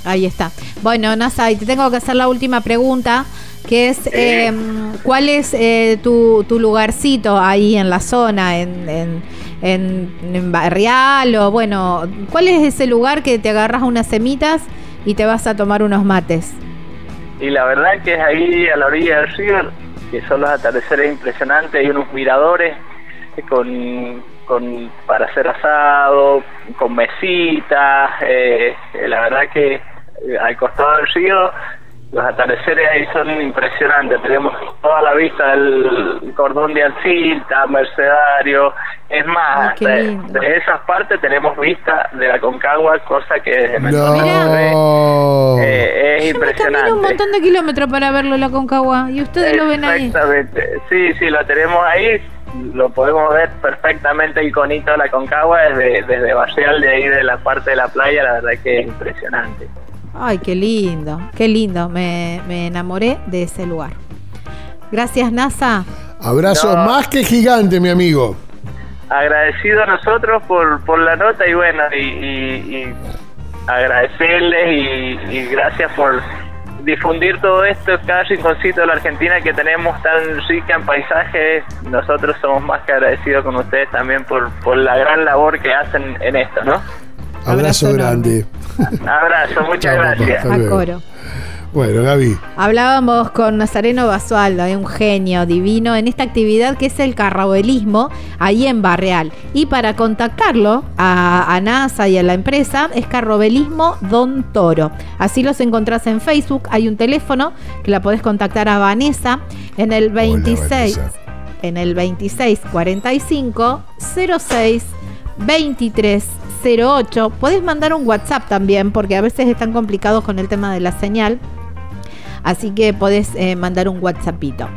Ahí está. Bueno, NASA, y te tengo que hacer la última pregunta. Que es eh, cuál es eh, tu, tu lugarcito ahí en la zona, en, en, en- en Barrial o bueno, ¿cuál es ese lugar que te agarras unas semitas y te vas a tomar unos mates?
Y la verdad que es ahí a la orilla del río, que son los atardeceres impresionantes, hay unos miradores con, con para hacer asado, con mesitas, eh, la verdad que eh, al costado del río los atardeceres ahí son impresionantes, tenemos toda la vista del cordón de Alcilta, Mercedario, es más,
Ay, qué
de, esas partes tenemos vista de la Concagua, cosa que
No.
eh, es
Yo me
impresionante.
un montón de kilómetros para verlo la Concagua y ustedes lo ven ahí.
Exactamente. Sí, sí, lo tenemos ahí. Lo podemos ver perfectamente iconito de la Concagua desde, desde Barrial, de ahí de la parte de la playa. La verdad que es impresionante.
Ay, qué lindo, qué lindo. Me, me enamoré de ese lugar. Gracias, NASA.
Abrazo
No.
más que gigante, mi amigo.
Agradecido a nosotros por, por la nota y bueno, y, y- y agradecerles y, y gracias por difundir todo esto, cada rinconcito de la Argentina que tenemos tan rica en paisajes. Nosotros somos más que agradecidos con ustedes también por, por la gran labor que hacen en esto, ¿no?
Abrazo,
Abrazo
grande.
Abrazo, muchas
Chao,
gracias.
A coro.
Bueno, Gaby.
Hablábamos con Nazareno Basualdo, eh, un genio divino, en esta actividad que es el carnavelismo ahí en Barreal. Y para contactarlo a, a NASA y a la empresa es Carrobelismo Don Toro. Así los encontrás en Facebook. Hay un teléfono que la podés contactar a Vanessa en el 26
Vanessa.
en el 2645 06 2308. Podés mandar un WhatsApp también, porque a veces están complicados con el tema de la señal. Así que podés eh, mandar un WhatsAppito.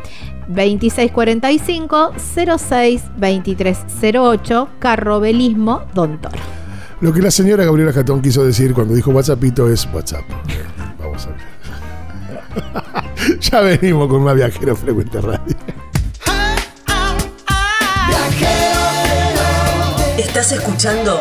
2645 06 2308 Carrobelismo Don Toro.
Lo que la señora Gabriela Catón quiso decir cuando dijo WhatsAppito es WhatsApp. Vamos a ver. ya venimos con más viajero frecuente radio.
Estás escuchando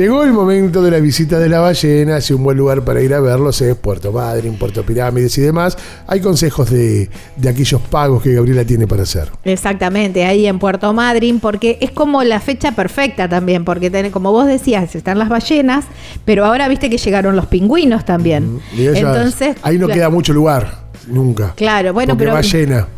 Llegó el momento de la visita de la ballena. Si un buen lugar para ir a verlos es Puerto Madryn, Puerto Pirámides y demás. Hay consejos de, de aquellos pagos que Gabriela tiene para hacer.
Exactamente, ahí en Puerto Madryn, porque es como la fecha perfecta también, porque ten- como vos decías, están las ballenas, pero ahora viste que llegaron los pingüinos también.
Y ellas-
Entonces,
ahí no queda mucho lugar. Nunca.
Claro, bueno,
Porque
pero
ballena.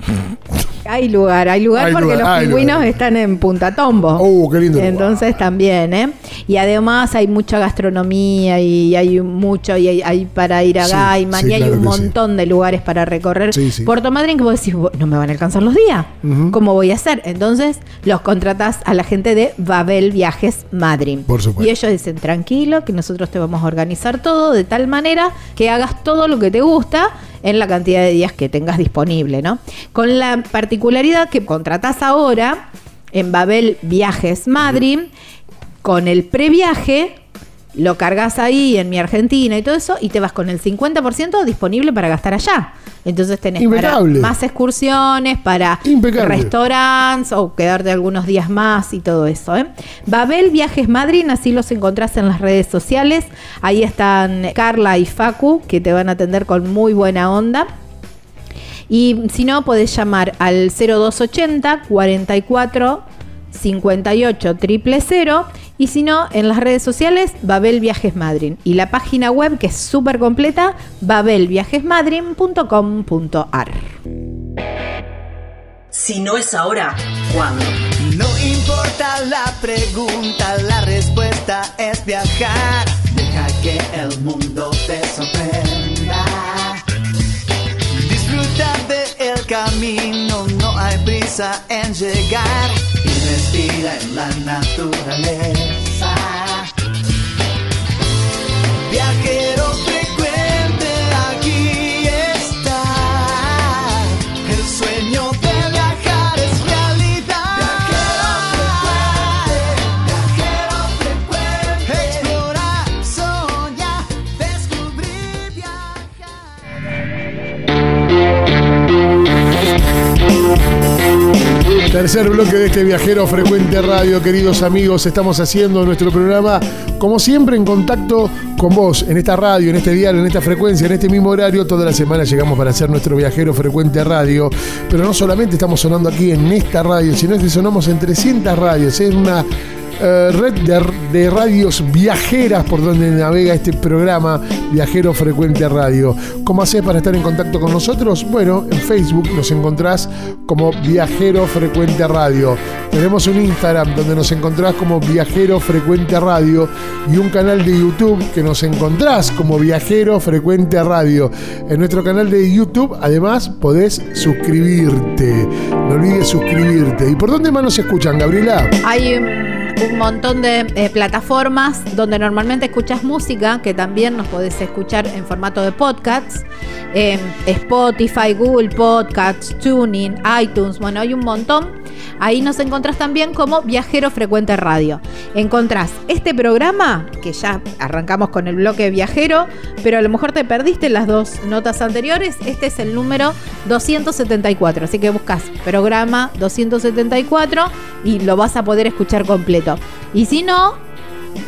hay lugar, hay lugar
Hay
porque
lugar,
los pingüinos
lugar.
están en Punta Tombo.
Oh, qué lindo lugar.
Entonces también, ¿eh? Y además hay mucha gastronomía y hay mucho, y hay, hay para ir a
Sí,
Gaiman,
sí,
y hay
claro
un
sí.
montón de lugares para recorrer.
Sí, sí.
Puerto Madryn, que vos decís, "Bo- no me van a alcanzar los días. ¿Cómo voy a hacer? Entonces los contratás a la gente de Babel Viajes Madryn.
Por supuesto.
Y ellos dicen, tranquilo, que nosotros te vamos a organizar todo de tal manera que hagas todo lo que te gusta en la cantidad de días que tengas disponible, ¿no? Con la particularidad que contratás ahora en Babel Viajes Madryn, con el previaje, lo cargas ahí en mi Argentina y todo eso, y te vas con el 50% disponible para gastar allá. Entonces tenés para más excursiones, para restaurantes o quedarte algunos días más y todo eso. ¿eh? Babel Viajes Madryn, así los encontrás en las redes sociales. Ahí están Carla y Facu, que te van a atender con muy buena onda. Y si no, podés llamar al 0280 44 58 000 y si no, en las redes sociales, Babel Viajes Madryn. Y la página web, que es súper completa, babelviajesmadryn.com.ar.
Si no es ahora, ¿cuándo?
No importa la pregunta, la respuesta es viajar. Deja que el mundo te sorprenda. Camino, no hay prisa en llegar. Y respira en la naturaleza.
Tercer bloque de este viajero frecuente radio, queridos amigos, estamos haciendo nuestro programa como siempre en contacto con vos, en esta radio, en este dial, en esta frecuencia, en este mismo horario, toda la semana llegamos para hacer nuestro viajero frecuente radio, pero no solamente estamos sonando aquí en esta radio, sino que sonamos en 300 radios, es una eh, red de, radios viajeras por donde navega este programa Viajero Frecuente Radio. ¿Cómo haces para estar en contacto con nosotros? Bueno, en Facebook nos encontrás como Viajero Frecuente Radio. Tenemos un Instagram donde nos encontrás como Viajero Frecuente Radio y un canal de YouTube que nos encontrás como Viajero Frecuente Radio. En nuestro canal de YouTube, además, podés suscribirte. No olvides suscribirte. ¿Y por dónde más nos escuchan, Gabriela?
Hay un, montón de eh, plataformas donde normalmente escuchas música, que también nos podés escuchar en formato de podcasts. en Spotify, Google Podcasts, Tuning, iTunes, bueno, hay un montón. Ahí nos encontrás también como Viajero Frecuente Radio. Encontrás este programa, que ya arrancamos con el bloque viajero, pero a lo mejor te perdiste las dos notas anteriores. Este es el número 274. Así que buscas programa 274 y lo vas a poder escuchar completo. Y si no,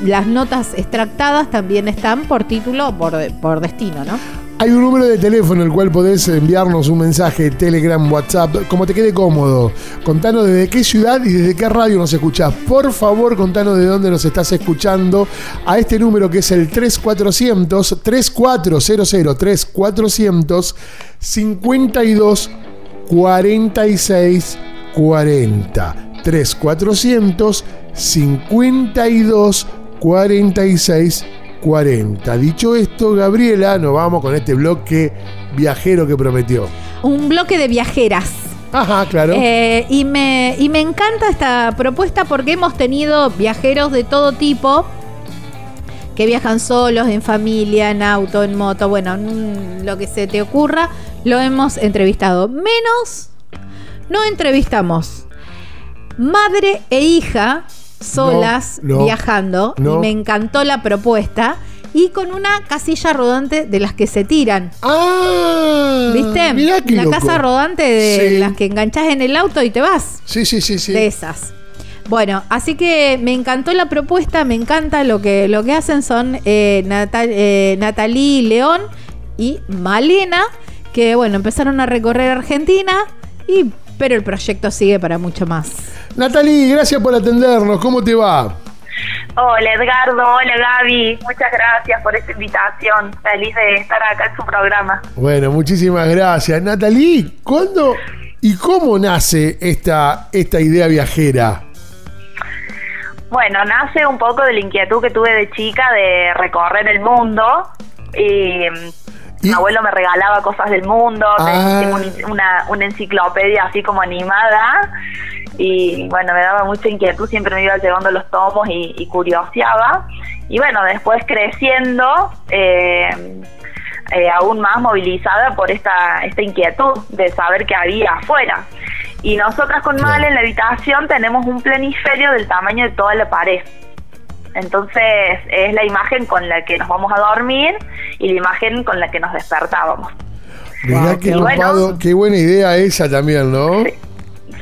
las notas extractadas también están por título o por, por destino, ¿no?
Hay un número de teléfono el cual podés enviarnos un mensaje, Telegram, WhatsApp, como te quede cómodo. Contanos desde qué ciudad y desde qué radio nos escuchás. Por favor, contanos de dónde nos estás escuchando a este número que es el 3400 3400 3400 52 46 40 3400 52 46 40. Dicho esto, Gabriela, nos vamos con este bloque viajero que prometió.
Un bloque de viajeras.
Ajá, claro.
Eh, y, me, y me encanta esta propuesta porque hemos tenido viajeros de todo tipo que viajan solos, en familia, en auto, en moto, bueno, en lo que se te ocurra, lo hemos entrevistado. Menos no entrevistamos madre e hija solas
No, no,
viajando
no.
y me encantó la propuesta y con una casilla rodante de las que se tiran.
ah,
¿Viste?
mirá qué loco.
casa rodante de
Sí.
las que enganchás en el auto y te vas.
Sí, sí, sí, sí.
De esas. Bueno, así que me encantó la propuesta, me encanta lo que, lo que hacen son eh, Natal- eh, Natalie León y Malena, que bueno, empezaron a recorrer Argentina, y, pero el proyecto sigue para mucho más.
Natalie, gracias por atendernos. ¿Cómo te va?
Hola Edgardo, hola Gaby, muchas gracias por esta invitación. Feliz de estar acá en su programa.
Bueno, muchísimas gracias. Natalie, ¿cuándo y cómo nace esta, esta idea viajera?
Bueno, nace un poco de la inquietud que tuve de chica de recorrer el mundo y,
Y-
mi abuelo me regalaba cosas del mundo,
Ah.
tengo un- una, una enciclopedia así como animada y bueno, me daba mucha inquietud, siempre me iba llevando los tomos y, y curioseaba y bueno, después creciendo... Eh, eh, aún más movilizada por esta, esta inquietud de saber qué había afuera. Y nosotras con Male en la habitación tenemos un planiferio del tamaño de toda la pared. Entonces es la imagen con la que nos vamos a dormir y la imagen con la que nos despertábamos.
Mirá
Wow,
qué
bueno.
buena idea esa también, ¿no?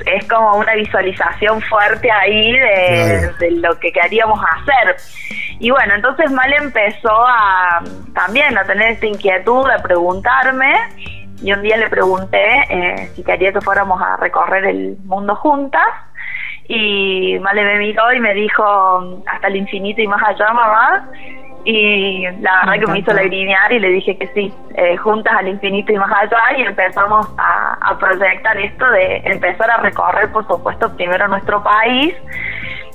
Es como una visualización fuerte ahí de,
Claro.
de lo que queríamos hacer. Y bueno, entonces Male empezó a también a tener esta inquietud de preguntarme y un día le pregunté eh, si quería que fuéramos a recorrer el mundo juntas y Male me miró y me dijo hasta el infinito y más allá mamá y la verdad
Me
que me hizo lagrimear y le dije que sí, eh, juntas al infinito y más allá y empezamos a, a proyectar esto de empezar a recorrer por supuesto primero nuestro país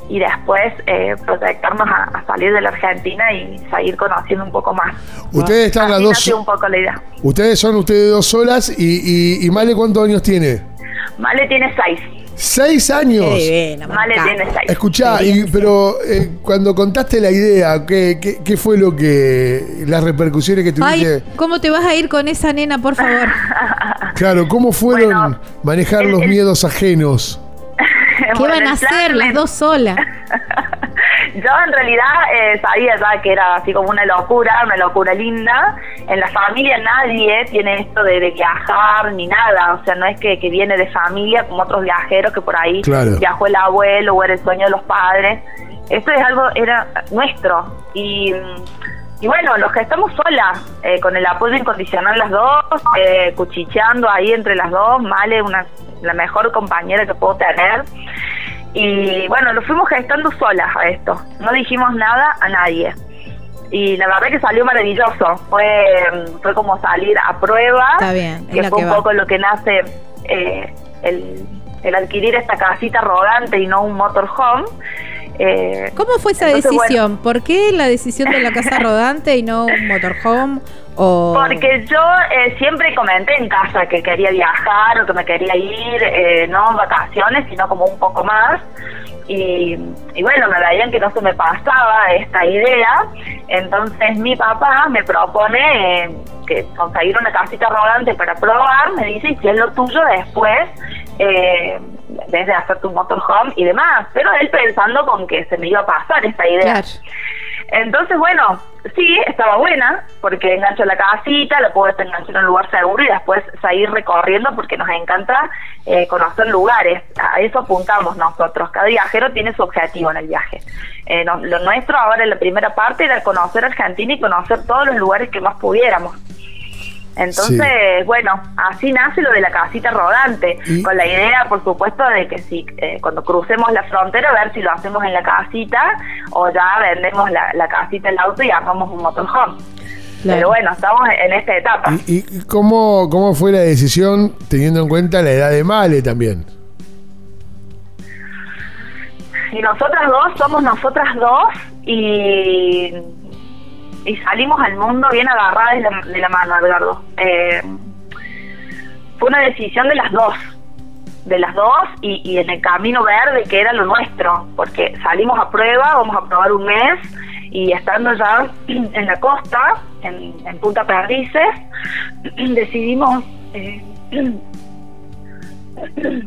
y después eh, proyectarnos a, a salir de la Argentina y seguir conociendo un poco más.
Ustedes están las dos.
un poco la idea.
Ustedes son ustedes dos solas y, y, y Male, ¿cuántos años tiene?
Male tiene seis.
Seis años.
Qué divino,
tiene seis.
Escuchá, y- pero eh, cuando contaste la idea, ¿qué, qué, qué fue lo que. las repercusiones que tuviste?
Ay, ¿cómo te vas a ir con esa nena, por favor?
Claro, ¿cómo fueron
Bueno,
manejar
el-
los
el-
miedos ajenos?
¿Qué
Bueno,
van a
plan
hacer las dos solas?
Yo en realidad eh, sabía ya que era así como una locura, una locura linda. En la familia nadie tiene esto de, de viajar ni nada, o sea, no es que, que viene de familia como otros viajeros que por ahí
Claro.
viajó el abuelo o era el sueño de los padres. Esto es algo, era nuestro. Y, y bueno, los que estamos solas, eh, con el apoyo incondicional las dos, eh, cuchicheando ahí entre las dos, Male, una, la mejor compañera que puedo tener. Y bueno, lo fuimos gestando solas a esto. No dijimos nada a nadie. Y la verdad que salió maravilloso. Fue, fue como salir a prueba.
Está bien,
Que fue
que
un
va.
poco lo que nace eh, el, el adquirir esta casita rodante y no un motorhome. Eh,
¿Cómo fue esa
entonces, bueno,
decisión? ¿Por qué la decisión de la casa rodante y no un motorhome? O...
Porque yo eh, siempre comenté en casa que quería viajar o que me quería ir, eh, no en vacaciones, sino como un poco más. Y, y bueno, me veían que no se me pasaba esta idea. Entonces mi papá me propone eh, que conseguir una casita rodante para probar. Me dice, y si es lo tuyo después, eh, desde hacer tu motorhome y demás. Pero él pensando con que se me iba a pasar esta idea.
Claro.
Entonces, bueno, sí, estaba buena, porque engancho la casita, la puedo enganchar en un lugar seguro y después seguir recorriendo porque nos encanta eh, conocer lugares. A eso apuntamos nosotros. Cada viajero tiene su objetivo en el viaje. Eh, no- lo nuestro ahora en la primera parte era conocer Argentina y conocer todos los lugares que más pudiéramos. Entonces, bueno, así nace lo de la casita rodante,
Y-
con la idea, por supuesto, de que si eh, cuando crucemos la frontera, a ver si lo hacemos en la casita o ya vendemos la, la casita, el auto y armamos un motorhome.
Claro.
Pero bueno, estamos en esta etapa.
¿Y, y cómo, cómo fue la decisión teniendo en cuenta la edad de Male también?
Y nosotras dos somos nosotras dos y, y salimos al mundo bien agarradas de la, de la mano, Edgardo. Eh, fue una decisión de las dos, de las dos y, y en el camino verde que era lo nuestro, porque salimos a prueba, vamos a probar un mes y estando ya en la costa, en, en Punta Perdices, decidimos... eh,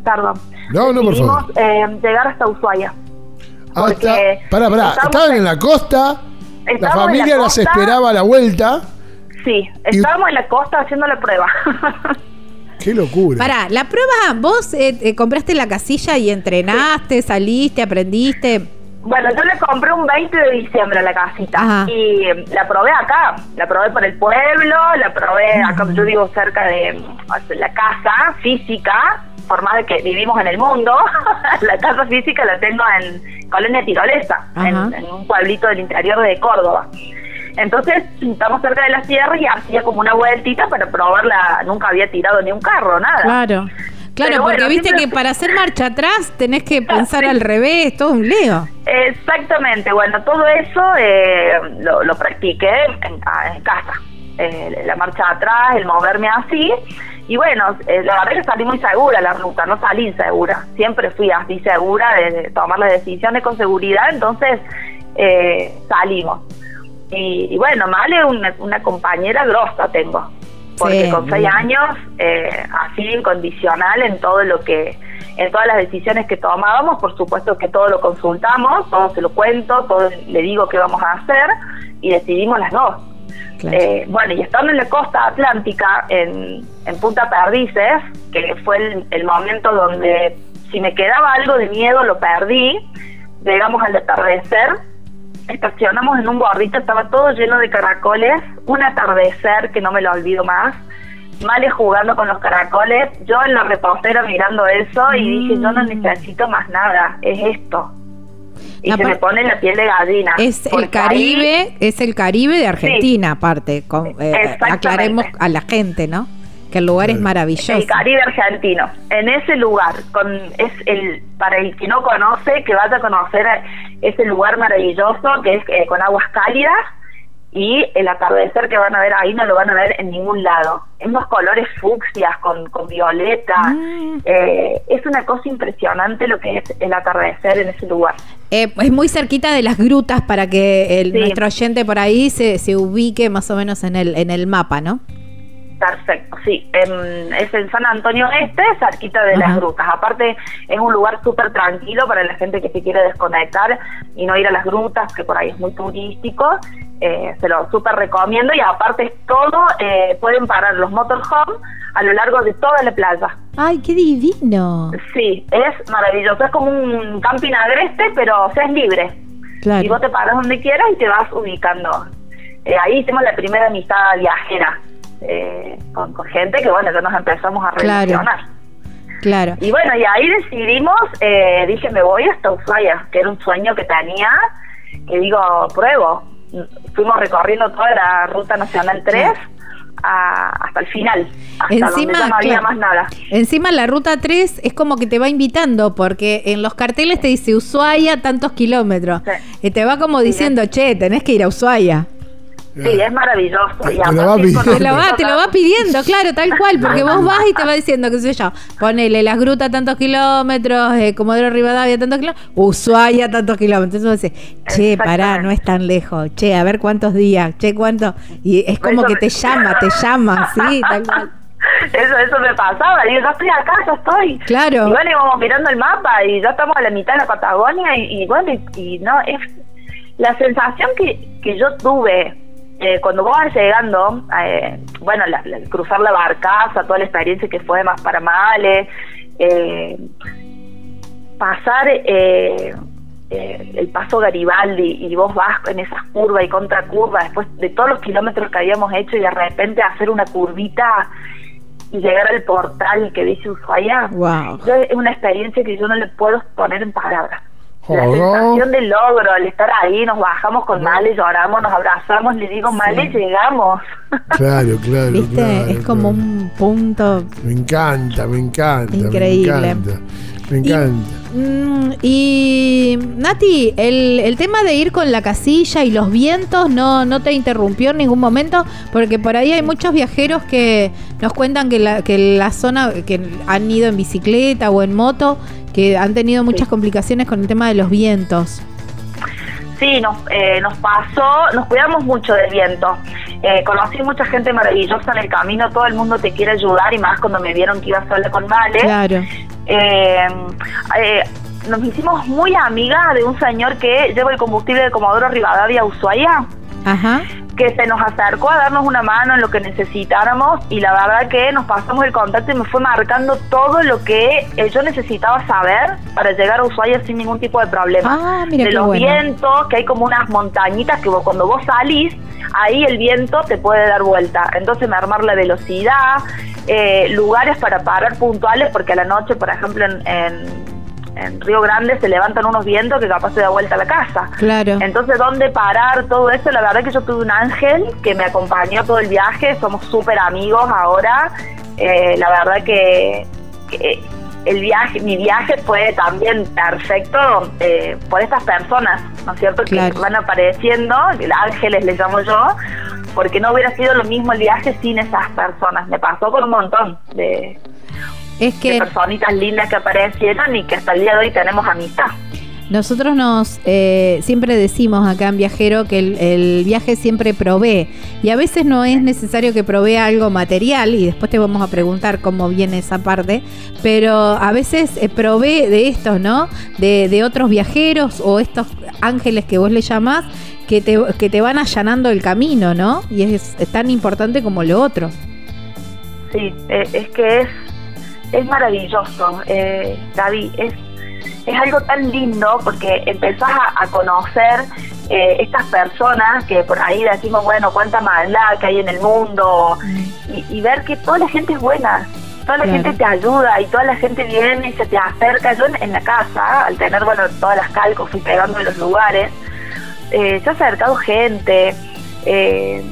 perdón.
No, no, por favor.
eh, llegar hasta Ushuaia.
Ah,
porque
está- pará, pará. Estaban
en
la costa, la familia
la
las esperaba a la vuelta.
Sí,
Y-
estábamos en la costa haciendo la prueba.
Qué locura.
Pará, la prueba, vos eh, eh, compraste la casilla y entrenaste, saliste, aprendiste.
Bueno, yo le compré un 20 de diciembre a la casita
Ajá.
y la probé acá, la probé por el pueblo, la probé acá, yo vivo cerca de la casa física, por más de que vivimos en el mundo, la casa física la tengo en Colonia Tirolesa, en, en un pueblito del interior de Córdoba. Entonces, estamos cerca de las tierras y hacía como una vueltita para probarla, nunca había tirado ni un carro, nada.
Claro. Claro, porque viste
siempre-
que para hacer marcha atrás tenés que pensar al revés, todo un lío.
Exactamente, bueno, todo eso eh, lo, lo practiqué en, en casa. Eh, la marcha atrás, el moverme así. Y bueno, eh, la verdad que salí muy segura la ruta, no salí insegura. Siempre fui así segura de, tomar las decisiones con seguridad, entonces eh, salimos. Y, y bueno, Male una, una compañera grosa tengo, porque
Sí,
con seis
bien.
años, eh, así incondicional en todo lo que, en todas las decisiones que tomábamos, por supuesto que todo lo consultamos, todo se lo cuento, todo le digo qué vamos a hacer y decidimos las dos.
Claro.
Eh, bueno, y estando en la costa atlántica, en, en Punta Perdices, que fue el, el momento donde si me quedaba algo de miedo lo perdí, llegamos al atardecer, estacionamos en un gorrito, estaba todo lleno de caracoles, un atardecer que no me lo olvido más, Male jugando con los caracoles, yo en la reposera mirando eso y dije, yo no necesito más nada, es esto. Y se
Apar-
me pone la piel de gallina.
Es el
ahí-
Caribe, es el Caribe de Argentina, aparte. con- eh, aclaremos a la gente, ¿no? Que el lugar es maravilloso.
El Caribe argentino. En ese lugar, con es el para el que no conoce, que vaya a conocer a- ese lugar maravilloso que es eh, con aguas cálidas y el atardecer que van a ver ahí no lo van a ver en ningún lado. En unos colores fucsias con, con violeta.
Mm.
Eh, es una cosa impresionante lo que es el atardecer en ese lugar.
Eh, es muy cerquita de las grutas para que el,
Sí.
nuestro oyente por ahí se, se ubique más o menos en el, en el mapa, ¿no?
Perfecto, sí. En- es en San Antonio Este, cerquita de
Ajá.
las grutas. Aparte, es un lugar súper tranquilo para la gente que se quiere desconectar y no ir a las grutas, que por ahí es muy turístico. Eh, se lo súper recomiendo y aparte es todo, eh, pueden parar los motorhome a lo largo de toda la playa.
¡Ay, qué divino!
Sí, es maravilloso. Es como un camping agreste, pero o sea, es libre.
Claro.
Y vos te paras donde quieras y te vas ubicando. Eh, ahí hicimos la primera amistad viajera eh, con, con gente que, bueno, ya nos empezamos a
Claro.
relacionar.
Claro.
Y bueno, y ahí decidimos, eh, dije, me voy hasta Ushuaia, que era un sueño que tenía, que digo, pruebo. Fuimos recorriendo toda la Ruta Nacional 3 a- hasta el final, hasta donde
Encima,
ya no había
claro.
más nada.
Encima la ruta 3 es como que te va invitando, porque en los carteles te dice Ushuaia tantos kilómetros.
Sí.
Y te va como diciendo, che, tenés que ir a Ushuaia.
Sí, es maravilloso.
Te-
Y
te lo va.
Te lo va, te lo va pidiendo, claro, tal cual, porque vos vas y te va diciendo, qué sé yo, ponele las grutas tantos kilómetros, eh, Comodoro Rivadavia tantos kilómetros, Ushuaia tantos kilómetros. Entonces vos decís, che, pará, no es tan lejos, che, a ver cuántos días, che, cuánto. Y es como que te llama, te llama, sí, tal cual.
Eso, eso me pasaba. Digo, ya estoy acá, ya estoy.
Claro.
Y bueno, íbamos mirando el mapa y ya estamos a la mitad de la Patagonia y, y bueno, y, y no, es la sensación que, que yo tuve eh, cuando vos vas llegando, eh, bueno, la- la- cruzar la barcaza, toda la experiencia que fue más para Male, eh, pasar eh, eh, el paso Garibaldi y vos vas en esas curvas y contracurvas después de todos los kilómetros que habíamos hecho y de repente hacer una curvita y llegar al portal que dice Ushuaia,
Wow.
es una experiencia que yo no le puedo poner en palabras. La
Oh, no.
sensación del logro, al estar ahí, nos bajamos con Male, lloramos, nos abrazamos, le digo, Male, llegamos.
Claro, claro.
¿Viste?
claro,
es como
claro.
un punto.
Me encanta, me encanta.
Increíble.
Me encanta. Me
Y-
encanta.
Mm, y Nati, el, el tema de ir con la casilla y los vientos no, no te interrumpió en ningún momento, porque por ahí hay muchos viajeros que nos cuentan que la, que la zona, que han ido en bicicleta o en moto, que han tenido muchas complicaciones con el tema de los vientos.
Sí, nos, eh, nos pasó, nos cuidamos mucho del viento. Eh, conocí mucha gente maravillosa en el camino, todo el mundo te quiere ayudar y más cuando me vieron que iba sola con Male.
Claro.
Eh, eh, nos hicimos muy amigas de un señor que lleva el combustible de Comodoro Rivadavia a Ushuaia.
Ajá.
que se nos acercó a darnos una mano en lo que necesitáramos y la verdad que nos pasamos el contacto y me fue marcando todo lo que yo necesitaba saber para llegar a Ushuaia sin ningún tipo de problema.
Ah, mira
de
qué
los
bueno.
vientos, que hay como unas montañitas que vos- cuando vos salís, ahí el viento te puede dar vuelta. Entonces me armar la velocidad, eh, lugares para parar puntuales, porque a la noche, por ejemplo, en, en- en Río Grande se levantan unos vientos que capaz se da vuelta a la casa.
Claro.
Entonces, ¿dónde parar todo eso? La verdad que yo tuve un ángel que me acompañó todo el viaje, somos súper amigos ahora. Eh, la verdad que, que el viaje, mi viaje fue también perfecto eh, por estas personas, ¿no es cierto?
Claro.
Que van apareciendo, ángeles les llamo yo, porque no hubiera sido lo mismo el viaje sin esas personas. Me pasó con un montón de,
Es
de
que
personitas lindas que aparecieron y que hasta el día de hoy tenemos amistad.
nosotros nos eh, siempre decimos acá en Viajero que el, el viaje siempre provee y a veces no es necesario que provea algo material y después te vamos a preguntar cómo viene esa parte, pero a veces eh, provee de estos, ¿no? De, de otros viajeros o estos ángeles que vos le llamás que te, que te van allanando el camino, ¿no? Y es, es tan importante como lo otro.
Sí, eh, es que es, es maravilloso, eh, Gaby, es, es algo tan lindo porque empezás a, a conocer eh, estas personas que por ahí decimos, bueno, cuánta maldad que hay en el mundo y, y ver que toda la gente es buena, toda la gente te ayuda y toda la gente viene y se te acerca. Yo en, en la casa, al tener, bueno, todas las calcos fui pegando en los lugares, eh, se ha acercado gente. Eh,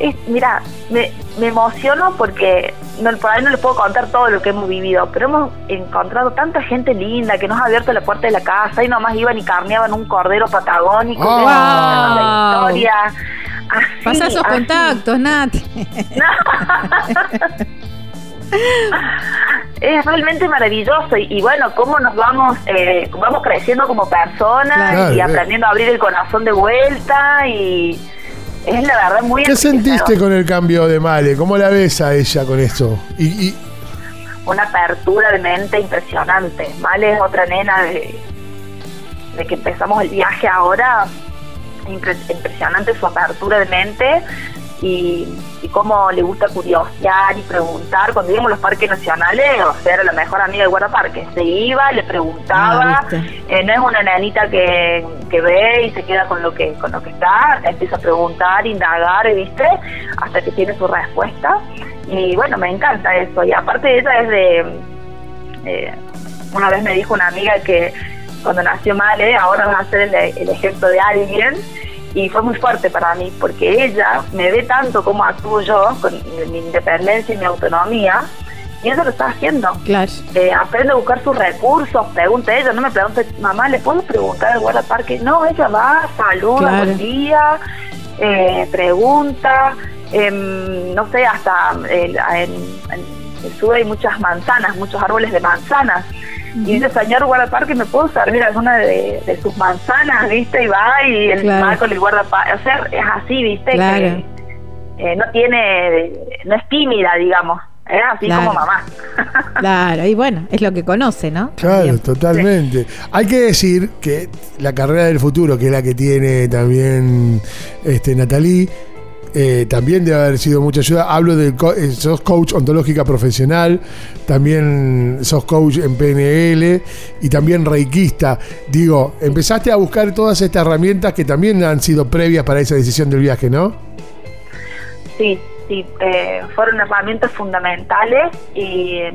es- mira, me, me emociono porque no, por ahí no les puedo contar todo lo que hemos vivido, pero hemos encontrado tanta gente linda que nos ha abierto la puerta de la casa y nomás iban y carneaban un cordero patagónico.
¡Wow!
de la historia. Así,
Pasa esos
así.
contactos, Nati.
es realmente maravilloso y, y bueno, cómo nos vamos eh, vamos creciendo como personas
Claro.
y aprendiendo a abrir el corazón de vuelta y es la verdad muy
¿Qué sentiste con el cambio de Male? ¿Cómo la ves a ella con esto? Y, y-
una apertura de mente impresionante. Vale es otra nena de, de que empezamos el viaje ahora. Impre- impresionante su apertura de mente y, y cómo le gusta curiosear y preguntar. Cuando íbamos a los parques nacionales, o sea, era la mejor amiga del guardaparque. Se iba, le preguntaba.
Ah.
Eh, no es una nenita que, que ve y se queda con lo que con lo que está, empieza a preguntar, indagar, ¿viste? Hasta que tiene su respuesta. Y bueno, me encanta eso. Y aparte ella es de... eh, una vez me dijo una amiga que cuando nació Male, ahora va a ser el, el ejemplo de alguien. Y fue muy fuerte para mí, porque ella me ve tanto como actúo yo, con mi independencia y mi autonomía, y ella lo está haciendo
Claro.
eh, aprende a buscar sus recursos, pregunta ella, no me pregunte, mamá, ¿le puedo preguntar al guardaparque? No, ella va, saluda,
Claro.
buen día, eh, pregunta, em, no sé, hasta eh, en, en el sur hay muchas manzanas, muchos árboles de manzanas. Y dice, señor guardaparque, ¿me puedo servir alguna de, de sus manzanas? ¿Viste? Y va y el
Claro.
va con el guardaparque. O sea, es así, ¿viste?
Claro.
Que eh, no tiene, no es tímida, digamos. Es así
Claro.
como mamá.
Claro, y bueno, es lo que conoce, ¿no?
Claro,
También.
totalmente. Hay que decir que la carrera del futuro, que es la que tiene también este, Natalie, eh, también debe haber sido mucha ayuda. Hablo de co- eh, sos coach ontológica profesional, también sos coach en PNL y también reikista. Digo, empezaste a buscar todas estas herramientas que también han sido previas para esa decisión del viaje, ¿no?
Sí, sí, eh, fueron herramientas fundamentales y eh,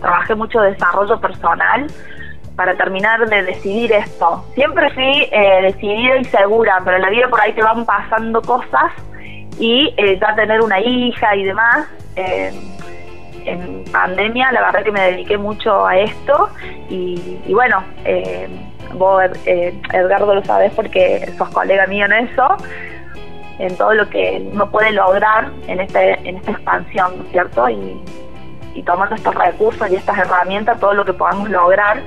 trabajé mucho desarrollo personal para terminar de decidir esto. Siempre fui eh, decidida y segura, pero en la vida por ahí te van pasando cosas y eh, ya tener una hija y demás. eh, en pandemia la verdad que me dediqué mucho a esto y, y bueno, eh, vos eh, Edgardo lo sabes porque sos colega mío en eso en todo lo que uno puede lograr en este en esta expansión, ¿no es cierto? Y, y tomando estos recursos y estas herramientas, todo lo que podamos lograr,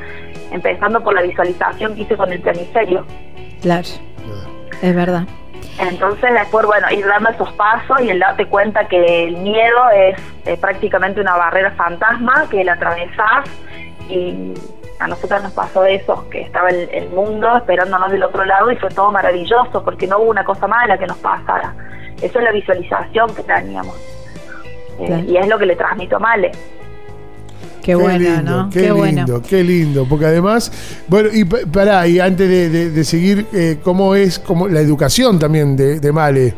empezando por la visualización que hice con el planiferio.
Claro. Es verdad.
Entonces después, bueno, ir dando esos pasos y el darte cuenta que el miedo es eh, prácticamente una barrera fantasma que la atravesás y a nosotros nos pasó eso, que estaba el, el mundo esperándonos del otro lado y fue todo maravilloso porque no hubo una cosa mala que nos pasara. Eso es la visualización que teníamos. Eh, y es lo que le transmito a Male.
Qué, bueno,
lindo,
¿no?
Qué,
Qué,
lindo,
bueno.
qué lindo. Porque además, bueno, y pa- pará, y antes de, de- de seguir, eh, ¿cómo es como la educación también de, de Male?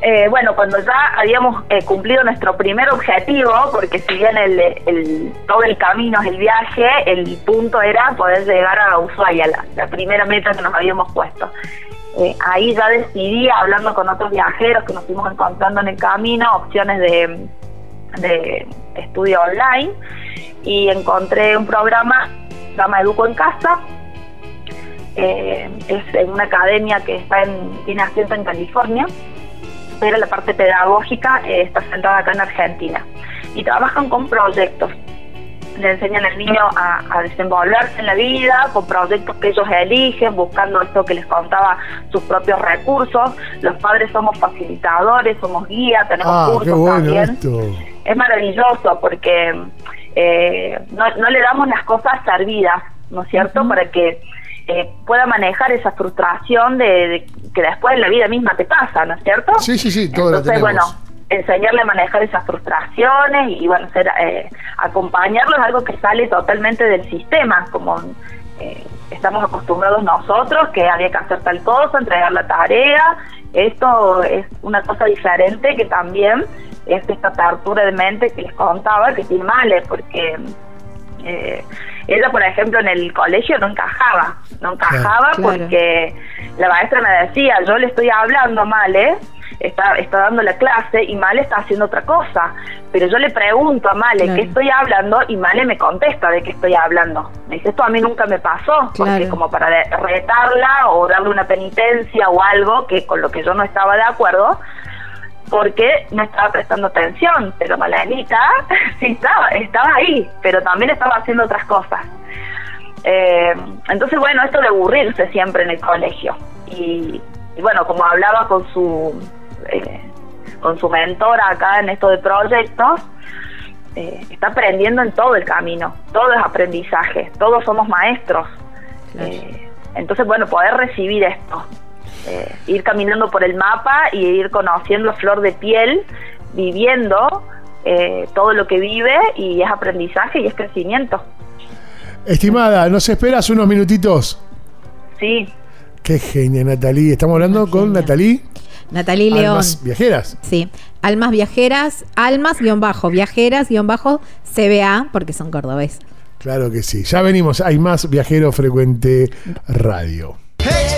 Eh, bueno, cuando ya habíamos eh, cumplido nuestro primer objetivo, porque si bien el, el- todo el camino es el viaje, el punto era poder llegar a Ushuaia, la, la primera meta que nos habíamos puesto. Eh, ahí ya decidí, hablando con otros viajeros que nos fuimos encontrando en el camino, opciones de, de estudio online y encontré un programa que se llama Educo en Casa. Eh, es en una academia que está en, tiene asiento en California pero la parte pedagógica eh, está sentada acá en Argentina. Y trabajan con proyectos. Le enseñan al niño a, a desenvolverse en la vida, con proyectos que ellos eligen, buscando esto que les contaba, sus propios recursos. Los padres somos facilitadores, somos guías, tenemos
Ah, qué
cursos
bueno
también
esto.
Es maravilloso porque eh, no, no le damos las cosas servidas, ¿no es cierto? Para que eh, pueda manejar esa frustración de, de que después en la vida misma te pasa, ¿no es cierto?
Sí, sí, sí, todo
Entonces, bueno, enseñarle a manejar esas frustraciones y, bueno, ser, eh, acompañarlos es algo que sale totalmente del sistema, como eh, estamos acostumbrados nosotros, que había que hacer tal cosa, entregar la tarea. Esto es una cosa diferente que también es esta apertura de mente que les contaba que tiene males, porque eh, ella, por ejemplo, en el colegio no encajaba, no encajaba
Claro.
porque la maestra me decía, yo le estoy hablando mal, ¿eh? Está, está dando la clase y Male está haciendo otra cosa. Pero yo le pregunto a Male
Claro.
qué estoy hablando y Male me contesta de qué estoy hablando. Me dice, esto a mí nunca me pasó, porque como para retarla o darle una penitencia o algo que con lo que yo no estaba de acuerdo, porque no estaba prestando atención, pero Malenita sí estaba, estaba ahí, pero también estaba haciendo otras cosas. Eh, entonces, bueno, esto de aburrirse siempre en el colegio. Y, y bueno, como hablaba con su eh, con su mentora acá en esto de proyectos, eh, está aprendiendo en todo el camino, todo es aprendizaje, todos somos maestros. Eh, entonces, bueno, poder recibir esto, eh, ir caminando por el mapa y ir conociendo a flor de piel, viviendo eh, todo lo que vive y es aprendizaje y es crecimiento.
Estimada, ¿nos esperas unos minutitos?
Sí,
Qué genia, Natalí. Estamos hablando con. Natalí.
Natalie León.
Almas Viajeras.
Sí, almas viajeras, almas guion bajo, viajeras guion bajo, CBA, porque son cordobés.
Claro que sí. Ya venimos. Hay más Viajero Frecuente Radio.
Explorar,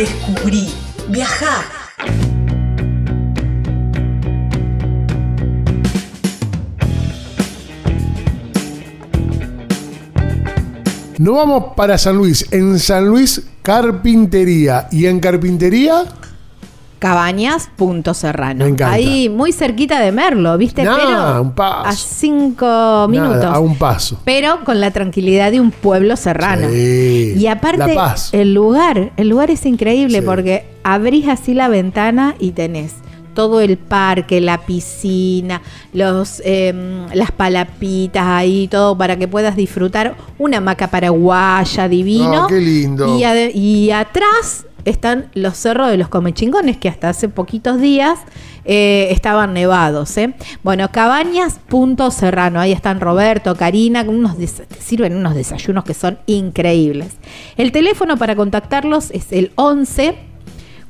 descubrí, viajá.
Nos vamos para San Luis. En San Luis, carpintería. Y en carpintería,
Cabañas, punto serrano.
Me encanta.
Ahí muy cerquita de Merlo, ¿viste?
Nah,
Pero
un paso.
a cinco minutos.
nada, a un paso.
Pero con la tranquilidad de un pueblo serrano.
Sí,
Y aparte, el lugar, el lugar es increíble
Sí.
porque abrís así la ventana y tenés todo el parque, la piscina, los em, las palapitas ahí, todo para que puedas disfrutar una hamaca paraguaya divino.
Ah, qué lindo.
Y atrás están los cerros de los Comechingones, que hasta hace poquitos días eh, estaban nevados. ¿eh? Bueno, cabañas punto serrano, ahí están Roberto, Karina, unos sirven unos desayunos que son increíbles. El teléfono para contactarlos es el 11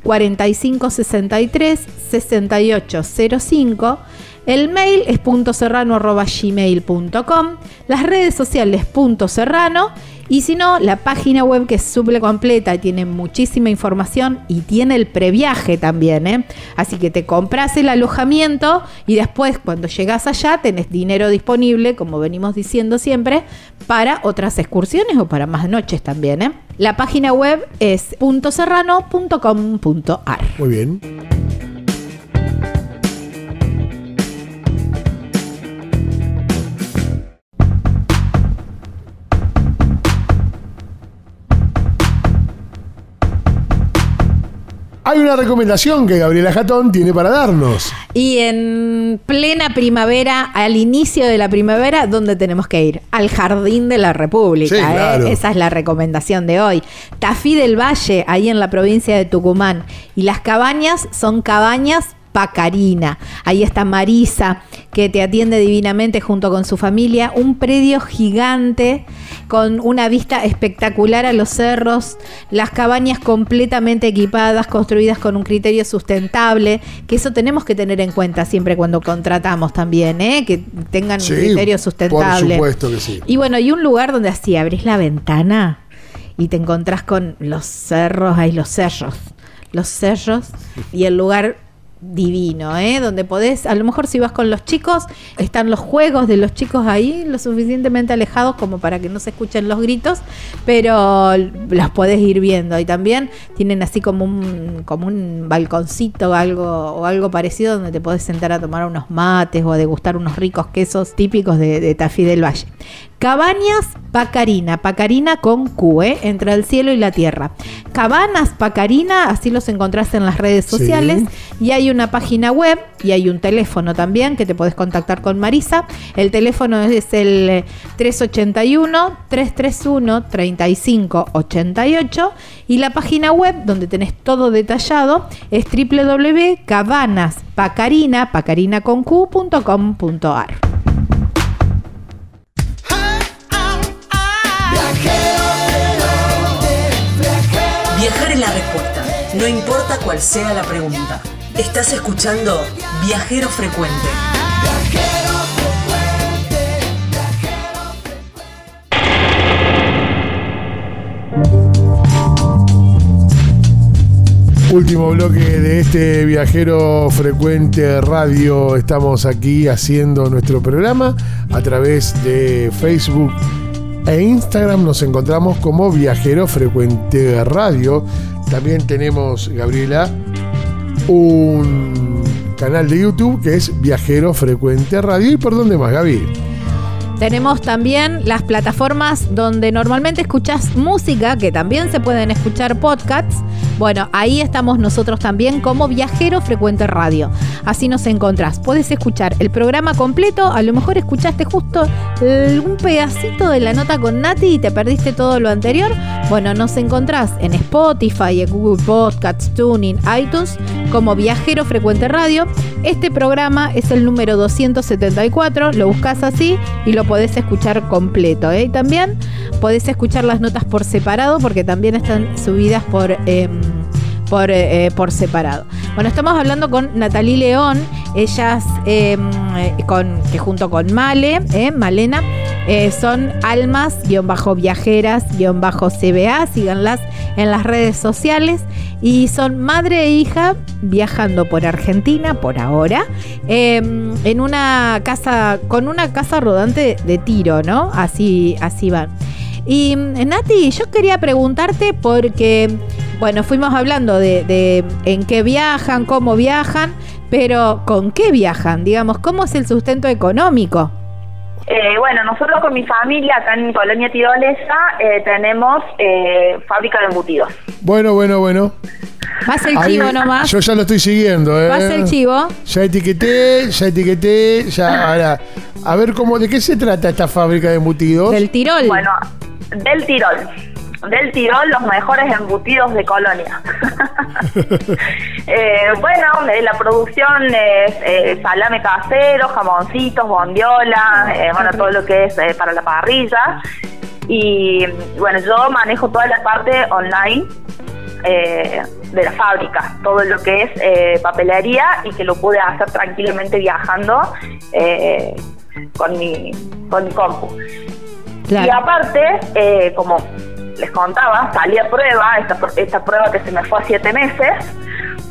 4563 6805. El mail es punto serrano arroba gmail.com. Las redes sociales punto serrano. Y si no, la página web que es suple completa, tiene muchísima información y tiene el previaje también. ¿eh? Así que te compras el alojamiento y después cuando llegas allá tenés dinero disponible, como venimos diciendo siempre, para otras excursiones o para más noches también. ¿eh? La página web es puntoserrano.com.ar.
Muy bien. Hay una recomendación que Gabriela Jatón tiene para darnos.
Y en plena primavera, al inicio de la primavera, ¿dónde tenemos que ir? Al Jardín de la República.
Sí,
¿eh?
claro.
Esa es la recomendación de hoy. Tafí del Valle, ahí en la provincia de Tucumán. Y las cabañas son cabañas Pacarina. Ahí está Marisa, que te atiende divinamente junto con su familia. Un predio gigante con una vista espectacular a los cerros. Las cabañas completamente equipadas, construidas con un criterio sustentable. Que eso tenemos que tener en cuenta siempre cuando contratamos también, ¿eh? que tengan
Sí,
un criterio sustentable.
Por supuesto que sí.
Y bueno, hay un lugar donde así abrís la ventana y te encontrás con los cerros, hay los cerros, los cerros y el lugar divino, ¿eh? Donde podés, a lo mejor si vas con los chicos, están los juegos de los chicos ahí, lo suficientemente alejados como para que no se escuchen los gritos, pero los podés ir viendo. Y también tienen así como un, como un balconcito o algo, o algo parecido donde te podés sentar a tomar unos mates o a degustar unos ricos quesos típicos de, de Tafí del Valle. Cabañas Pacarina, Pacarina con Q, ¿eh? entre el cielo y la tierra. Cabanas Pacarina, así los encontrás en las redes
Sí.
sociales. Y hay una página web y hay un teléfono también que te podés contactar con Marisa. El teléfono es el eh, 381-331-3588. Y la página web donde tenés todo detallado es www.cabanaspacarina, pacarina con Q.com.ar.
no importa cuál sea la pregunta. Estás escuchando Viajero Frecuente.
Último bloque de este viajero frecuente radio. Estamos aquí haciendo nuestro programa a través de Facebook e Instagram. Nos encontramos como viajero frecuente radio. También tenemos, Gabriela, un canal de YouTube que es Viajero Frecuente Radio. ¿Y por dónde más, Gaby?
Tenemos también las plataformas donde normalmente escuchas música, que también se pueden escuchar podcasts. Bueno, ahí estamos nosotros también como Viajero Frecuente Radio. Así nos encontrás. Puedes escuchar el programa completo. A lo mejor escuchaste justo un pedacito de la nota con Nati y te perdiste todo lo anterior. Bueno, nos encontrás en Spotify, en Google Podcasts, Tuning, iTunes como Viajero Frecuente Radio. Este programa es el número 274. Lo buscas así y lo podés escuchar completo. ¿eh? También podés escuchar las notas por separado porque también están subidas por, em, por, eh, por separado. Bueno, estamos hablando con Natalie León, ellas em, eh, con, que junto con Male, eh, Malena, eh, son almas-viajeras-cba, síganlas en las redes sociales y son madre e hija viajando por Argentina por ahora em, en una casa con una casa rodante de tiro, ¿no? Así así van. Y Nati, yo quería preguntarte porque, bueno, fuimos hablando de, de en qué viajan, cómo viajan, pero ¿con qué viajan? Digamos, ¿cómo es el sustento económico?
Eh, bueno, nosotros con mi familia acá en Colonia Tirolesa eh, tenemos eh, fábrica de embutidos.
Bueno, bueno, bueno.
Más el
Ahí-
chivo nomás.
Yo ya lo estoy siguiendo, ¿eh?
Más el chivo.
Ya etiqueté, ya etiqueté, ya ahora. A ver cómo, ¿de qué se trata esta fábrica de embutidos?
Del Tirol.
Bueno, del Tirol. Del Tirol, los mejores embutidos de Colonia. Eh, bueno, eh, la producción es eh, salame casero, jamoncitos, bondiola, eh, bueno, todo lo que es para la parrilla. Y bueno, yo manejo toda la parte online de la fábrica, todo lo que es papelería y que lo pude hacer tranquilamente viajando con, mi, con mi compu.
Claro.
Y aparte, eh, como les contaba, salí a prueba, esta, esta prueba que se me fue a siete meses,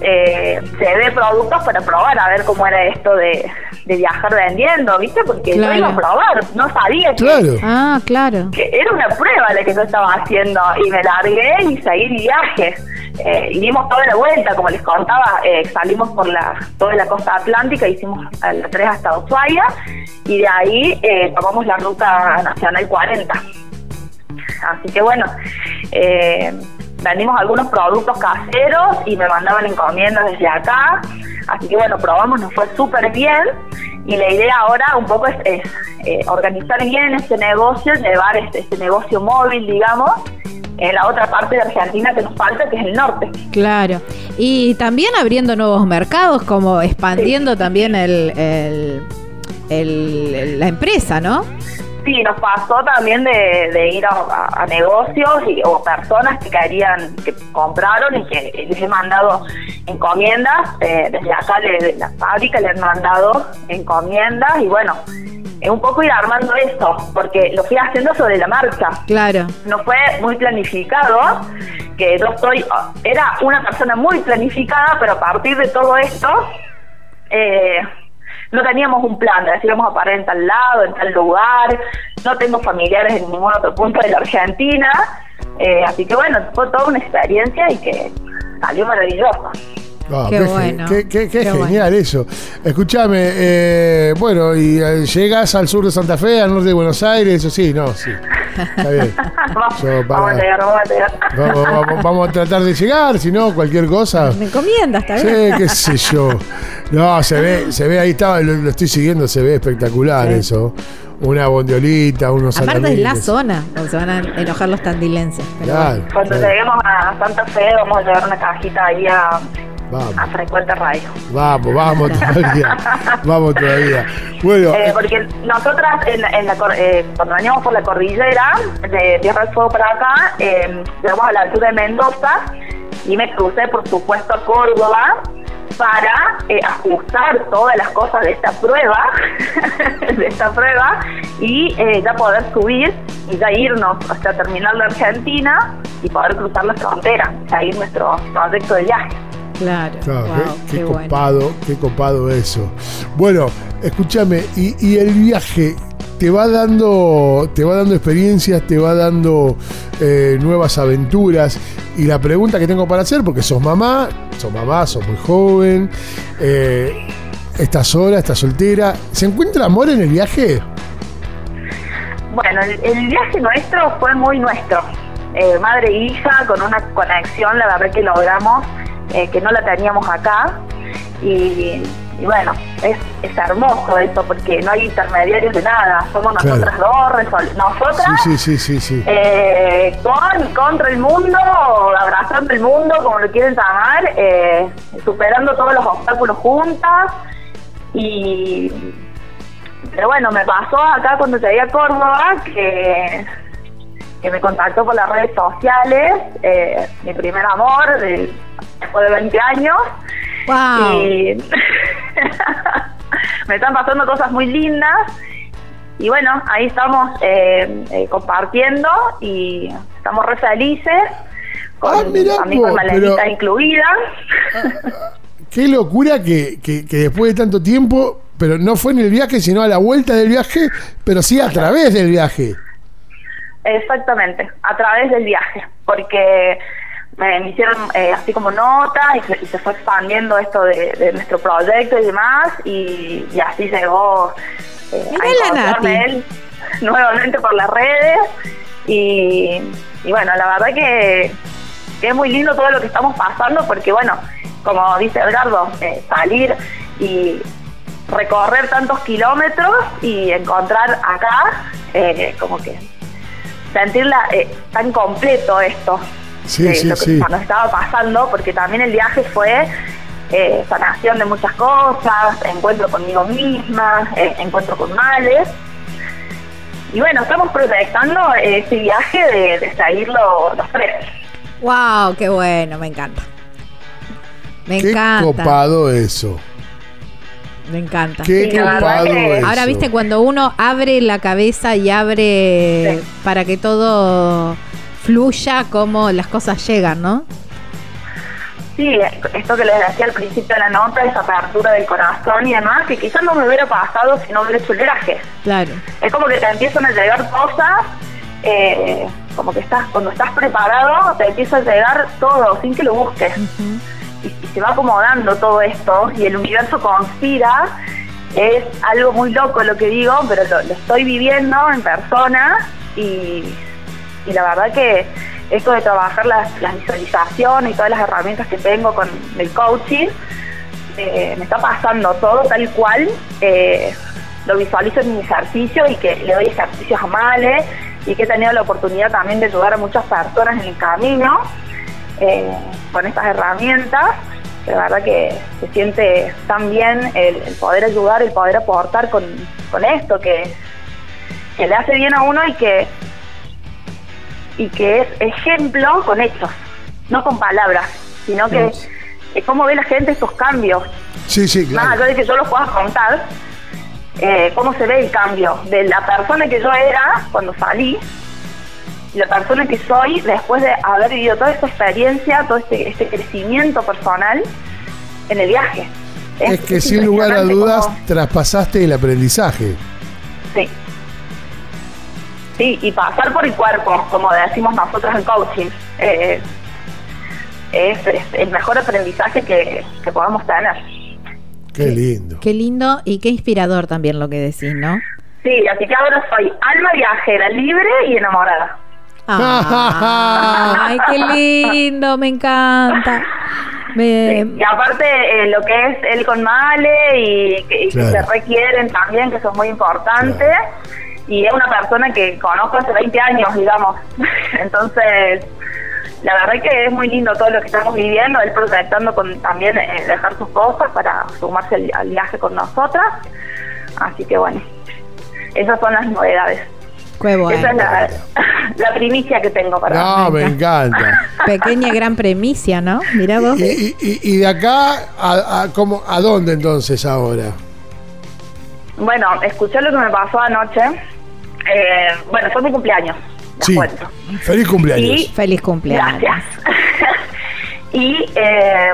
eh, llevé productos para probar a ver cómo era esto de, de viajar vendiendo, ¿viste? Porque
Claro.
yo iba a probar, no sabía que,
Claro.
Ah, claro.
que era una prueba la que yo estaba haciendo y me largué y seguí viaje. Eh, y dimos toda la vuelta, como les contaba, eh, salimos por la toda la costa atlántica, hicimos a la 3 hasta Ushuaia y de ahí eh, tomamos la ruta nacional 40. Así que bueno, eh, vendimos algunos productos caseros y me mandaban encomiendas desde acá. Así que bueno, probamos, nos fue súper bien. Y la idea ahora un poco es, es, eh, organizar bien este negocio, llevar este, este negocio móvil, digamos, en la otra parte de Argentina que nos falta, que es el norte.
Claro. Y también abriendo nuevos mercados, como expandiendo también el, el- el- el- la empresa, ¿no?
Sí, nos pasó también de, de ir a, a- a negocios y, o personas que querían, que compraron y que les he mandado encomiendas. eh, desde acá, de, la fábrica, le han mandado encomiendas y bueno, es un poco ir armando esto, porque lo fui haciendo sobre la marcha.
Claro.
No fue muy planificado, que yo estoy, era una persona muy planificada, pero a partir de todo esto, eh, no teníamos un plan de decir vamos a parar en tal lado, en tal lugar, no tengo familiares en ningún otro punto de la Argentina, eh, así que bueno, fue toda una experiencia y que salió maravillosa.
Ah,
Qué bueno.
Qué, qué- qué
Qué
genial eso. Escúchame, eh, bueno, y eh, llegas al sur de Santa Fe, al norte de Buenos Aires, eso sí, no, sí. Está bien.
vamos,
Yo, para-
vamos a llegar, vamos a llegar.
Vamos, vamos- vamos a tratar de llegar, si no, cualquier cosa.
Me encomienda, está
Sí,
bien.
qué sé yo. No, se ve, se ve ahí estaba, lo, lo estoy siguiendo, se ve espectacular
Sí.
eso. Una bondiolita, unos
Aparte es la zona donde se van a enojar los tandilenses. pero
Claro,
bueno.
Cuando
claro.
lleguemos a Santa Fe vamos a llevar una cajita ahí a, a
Vamos,
Frecuente Radio.
vamos, vamos todavía. Vamos todavía. Bueno,
Eh, porque nosotras, en, en la, eh, cuando veníamos por la cordillera de Tierra del Fuego para acá, eh, llegamos a la altura de Mendoza y me crucé, por supuesto, a Córdoba para eh, ajustar todas las cosas de esta prueba, de esta prueba, y eh, ya poder subir y ya irnos hasta terminar la Argentina y poder cruzar la frontera, seguir nuestro proyecto de viaje.
Claro.
Claro,
Wow,
qué, copado, qué copado eso. Bueno, escúchame, y, y el viaje te va dando, te va dando experiencias, te va dando eh, nuevas aventuras. Y la pregunta que tengo para hacer, porque sos mamá, sos mamá, sos muy joven, eh, estás sola, estás soltera. ¿Se encuentra amor en el viaje?
Bueno, el, el viaje nuestro fue muy nuestro. Eh, madre e hija, con una conexión, la verdad que logramos, eh, que no la teníamos acá. Y, y bueno, es, es hermoso eso, porque no hay intermediarios de nada. Somos
Claro.
nosotras dos, nosotras
Sí, sí, sí, sí, sí.
eh, con y contra el mundo, abrazando el mundo, como lo quieren llamar, eh, superando todos los obstáculos juntas. Y pero bueno, me pasó acá cuando llegué a Córdoba que, que me contactó por las redes sociales, eh, mi primer amor, de- después de 20 años.
Wow.
Y me están pasando cosas muy lindas. Y bueno, ahí estamos eh, eh, compartiendo y estamos re felices. Con,
Ah, mirá
también
vos, pero-
incluida.
Qué locura que, que- que después de tanto tiempo, pero no fue en el viaje, sino a la vuelta del viaje, pero sí a través del viaje.
Exactamente, a través del viaje, porque me, hicieron eh, así como nota y se, y se fue expandiendo esto de, de nuestro proyecto y demás, y, y así llegó eh, a encontrarme él nuevamente por las redes. Y, y bueno, la verdad que, que es muy lindo todo lo que estamos pasando, porque bueno, como dice Edgardo, eh, salir y recorrer tantos kilómetros y encontrar acá, eh, como que sentirla eh, tan completo esto
Sí,
de
sí,
lo que
sí.
nos estaba pasando, porque también el viaje fue eh, sanación de muchas cosas, encuentro conmigo misma, eh, encuentro con males. Y bueno, estamos proyectando eh, ese viaje de, de seguirlo los tres.
Wow, qué bueno, me encanta. Me
Qué
encanta.
copado eso.
Me encanta.
Qué copado eso.
Ahora, viste, cuando uno abre la cabeza y abre
Sí.
para que todo fluya, como las cosas llegan, ¿no?
Sí, esto que les decía al principio de la nota, esa apertura del corazón y demás, que quizás no me hubiera pasado si no hubiera hecho el viaje.
Claro.
Es como que te empiezan a llegar cosas, eh, como que estás, cuando estás preparado, te empieza a llegar todo sin que lo busques. y se va acomodando todo esto y el universo conspira. Es algo muy loco lo que digo, pero lo, estoy viviendo en persona y, y la verdad que, esto de trabajar las, las visualizaciones y todas las herramientas que tengo con el coaching, eh, me está pasando todo tal cual eh, lo visualizo en mi ejercicio y que le doy ejercicios a Male y que he tenido la oportunidad también de ayudar a muchas personas en el camino eh, con estas herramientas. La verdad que se siente tan bien el, el poder ayudar, el poder aportar con, con esto que, que le hace bien a uno y que y que es ejemplo con hechos, no con palabras, sino que es cómo ve la gente estos cambios.
Sí, sí,
Más
claro.
allá de que yo los pueda contar, eh, cómo se ve el cambio de la persona que yo era cuando salí la persona que soy después de haber vivido toda esta experiencia, todo este, este crecimiento personal en el viaje.
Es que sin lugar a dudas traspasaste el aprendizaje.
Sí. Sí, y pasar por el cuerpo, como decimos nosotros en coaching, eh, es, es el mejor aprendizaje que, que podamos tener.
Qué lindo.
Qué lindo y qué inspirador también lo que decís, ¿no?
Sí, así que ahora soy alma viajera, libre y enamorada.
Ay, qué lindo, me encanta. Me-
Y aparte, eh, lo que es él con Male y que, y que
Claro.
se requieren también, que son muy importantes. Y es una persona que conozco hace 20 años, digamos. Entonces, la verdad es que es muy lindo todo lo que estamos viviendo, él proyectando con también eh, dejar sus cosas para sumarse al, al viaje con nosotras. Así que bueno, esas son las novedades.
Qué bueno.
Esa es la, la primicia que tengo para
No, me encanta.
Pequeña gran premicia, ¿no? Mirá vos.
Y, y- y- y de acá, a, a, cómo, ¿a dónde entonces ahora?
Bueno, escuché lo que me pasó anoche. Eh, bueno, fue mi cumpleaños. les
Sí.
cuento.
Feliz cumpleaños.
Y-
Feliz cumpleaños.
Gracias. y eh,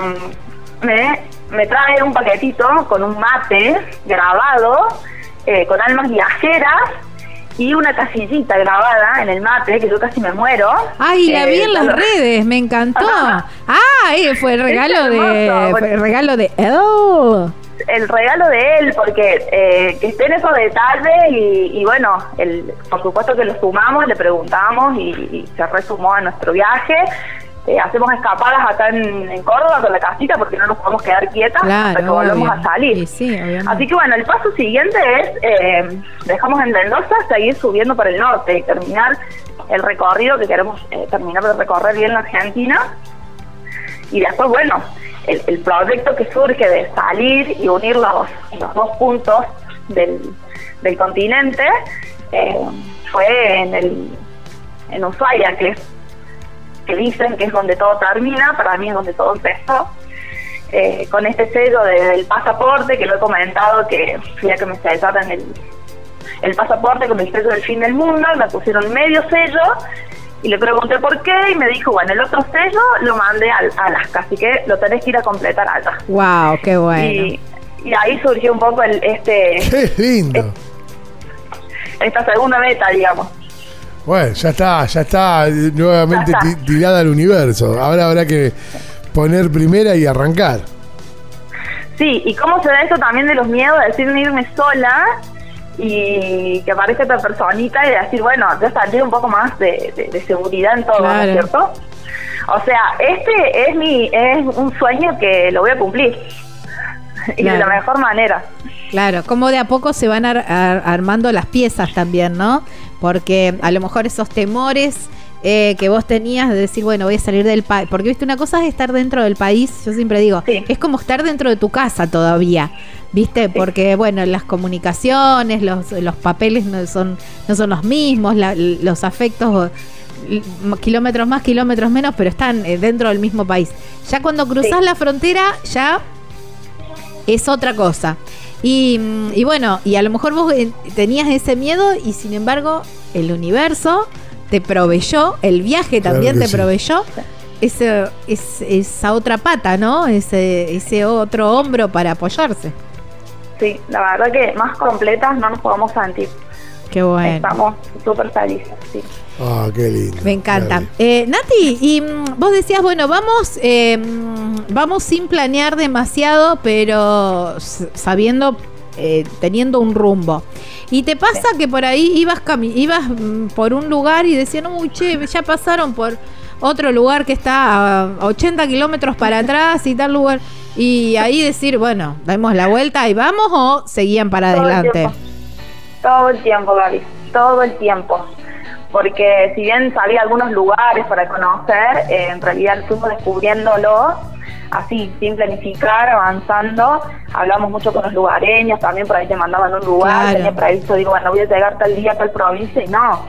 me, me trae un paquetito con un mate grabado, eh, con almas viajeras y una casillita grabada en el mate, que yo casi me muero.
Ay, la vi
Eh,
en las redes, me encantó. Ah, eh, fue el regalo de. Fue el regalo de. Oh.
el regalo de él, porque eh, que estén esos detalles y, y bueno, el, por supuesto que lo sumamos, le preguntamos y, y se resumó a nuestro viaje. Eh, hacemos escapadas acá en, en Córdoba con la casita porque no nos podemos quedar quietas hasta que
Claro.
volvemos
obvio.
a salir.
Sí.
Así que bueno, el paso siguiente es, eh, dejamos en Mendoza, seguir subiendo para el norte y terminar el recorrido que queremos eh, terminar de recorrer bien la Argentina. Y después, bueno, el, el proyecto que surge de salir y unir los, los dos puntos del, del continente eh, fue en el en Ushuaia, que es que dicen que es donde todo termina, para mí es donde todo empezó. Eh, con este sello de- del pasaporte, que lo he comentado, que fui a que me sellaran el, el pasaporte con el sello del fin del mundo, y me pusieron medio sello, y le pregunté por qué, y me dijo, bueno, el otro sello lo mandé al Alaska, así que lo tenés que ir a completar allá.
Wow, qué bueno.
Y, y ahí surgió un poco el, este
Qué lindo.
esta segunda meta, digamos.
Bueno, ya está, ya está nuevamente
Ya está.
tirada al universo. Ahora habrá que poner primera y arrancar.
Sí, y cómo se da eso también de los miedos de decir no irme sola y que aparezca esta personita y de decir, bueno, ya saldré un poco más de, de- de seguridad en todo, ¿no es cierto? O sea, este es mi es un sueño que lo voy a cumplir y de la mejor manera.
Claro, como de a poco se van ar- ar- armando las piezas también, ¿no? Porque a lo mejor esos temores eh, que vos tenías de decir, bueno, voy a salir del país. Porque, viste, una cosa es estar dentro del país, yo siempre digo,
Sí.
es como estar dentro de tu casa todavía, ¿viste? Porque, bueno, las comunicaciones, los, los papeles no son, no son los mismos, la- los afectos kilómetros más, kilómetros menos, pero están eh, dentro del mismo país. Ya cuando cruzás
Sí.
la frontera, ya es otra cosa. Y, y bueno, y a lo mejor vos eh, tenías ese miedo y sin embargo el universo te proveyó, el viaje también te
sí.
proveyó ese, es- esa otra pata, ¿no? Ese, ese otro hombro para apoyarse.
Sí, la verdad que más completas no nos podemos sentir.
Qué bueno.
Estamos súper felices, sí.
Ah, qué lindo.
Me encanta. Eh, Nati, y mm, vos decías, bueno, vamos, eh, vamos sin planear demasiado, pero sabiendo, eh, teniendo un rumbo. Y te pasa que por ahí ibas, cami- ibas mm, por un lugar y decían, uy, che, ya pasaron por otro lugar que está a 80 kilómetros para atrás y tal lugar. Y ahí decir, bueno, damos la vuelta y vamos o seguían para
Todo
adelante.
Todo el tiempo, Gaby, todo el tiempo. Porque si bien sabía algunos lugares para conocer, eh, en realidad fuimos descubriéndolo así, sin planificar, avanzando. Hablamos mucho con los lugareños, también por ahí te mandaban un lugar,
Claro.
tenía previsto, digo, bueno, voy a llegar tal día a tal provincia y no.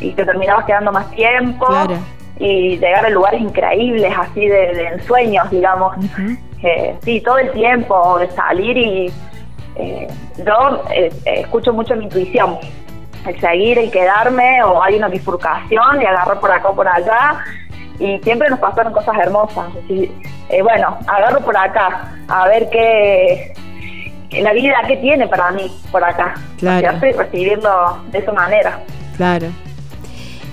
Y te terminabas quedando más tiempo
Claro.
y llegar a lugares increíbles, así de, de ensueños, digamos. Eh, sí, todo el tiempo de salir y eh, yo eh, escucho mucho mi intuición, el seguir, el quedarme o hay una bifurcación y agarrar por acá o por allá y siempre nos pasaron cosas hermosas. Así, eh, bueno, agarro por acá a ver qué la vida qué tiene para mí por acá.
Claro.
Estoy recibiendo de esa manera.
Claro.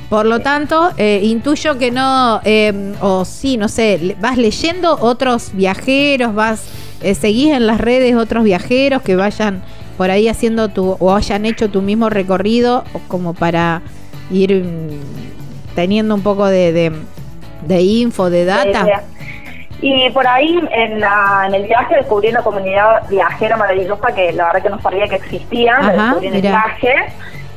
Por lo tanto, eh, intuyo que no, eh, o sí, no sé, vas leyendo otros viajeros, vas, eh, seguís en las redes otros viajeros que vayan por ahí haciendo tu, o hayan hecho tu mismo recorrido, o como para ir mm, teniendo un poco de, de, de info, de data.
Y por ahí en, la- en el viaje descubrí una comunidad viajera maravillosa que la verdad que no sabía que existía,
Ajá,
descubrí en el viaje.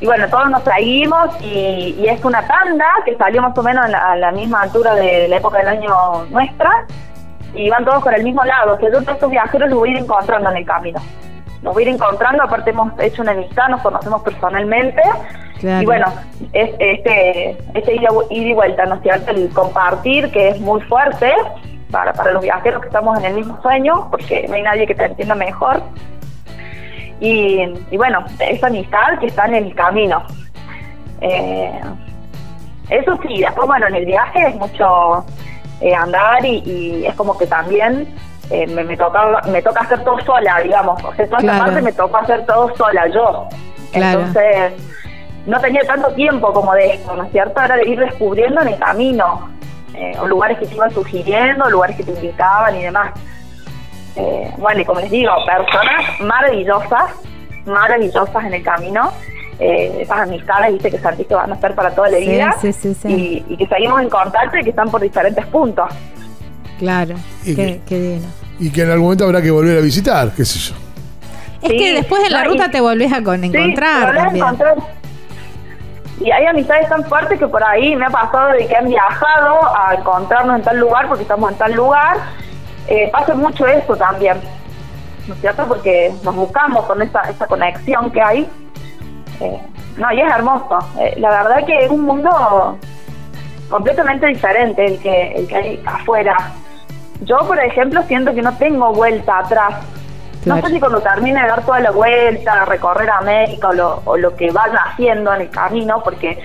Y bueno, todos nos seguimos y, y es una tanda que salió más o menos a la, a la misma altura de la época del año nuestra y van todos con el mismo lado. O sea, yo todos estos viajeros los voy a ir encontrando en el camino. Los voy a ir encontrando, aparte hemos hecho una amistad, nos conocemos personalmente.
Claro.
Y bueno, es este, este ida, ida y vuelta, ¿no es cierto? El compartir, que es muy fuerte para, para los viajeros que estamos en el mismo sueño, porque no hay nadie que te entienda mejor. Y, y bueno, esa amistad que está en el camino. Eh, eso sí, después, bueno, en el viaje es mucho eh, andar y, y es como que también eh, me, me, toca, me toca hacer todo sola, digamos. O sea, toda
Claro.
esta parte me tocó hacer todo sola, yo.
Claro.
Entonces, no tenía tanto tiempo como de esto, ¿no es cierto? Era de ir descubriendo en el camino, eh, lugares que te iban sugiriendo, lugares que te invitaban y demás. Eh, bueno, y como les digo, personas maravillosas, maravillosas en el camino. Eh, esas amistades, viste, que sentís que van a estar para toda la
Sí,
vida.
sí, sí, sí.
Y, y que seguimos en contacto y que están por diferentes puntos.
Claro.
Y
Qué,
que-
qué divino.
Y que en algún momento habrá que volver a visitar, qué sé yo.
Es
Sí,
que después en la
no, y-
ruta te volvés a con
Sí,
encontrar
a
también.
encontrar. Y hay amistades tan fuertes que por ahí me ha pasado de que han viajado a encontrarnos en tal lugar porque estamos en tal lugar. Eh, pasa mucho eso también, ¿no es cierto? Porque nos buscamos con esa, esa conexión que hay. Eh, no, y es hermoso. Eh, la verdad que es un mundo completamente diferente el que, el que hay afuera. Yo, por ejemplo, siento que no tengo vuelta atrás.
Claro.
No sé si cuando termine de dar toda la vuelta, recorrer América o lo, o lo que vaya haciendo en el camino, porque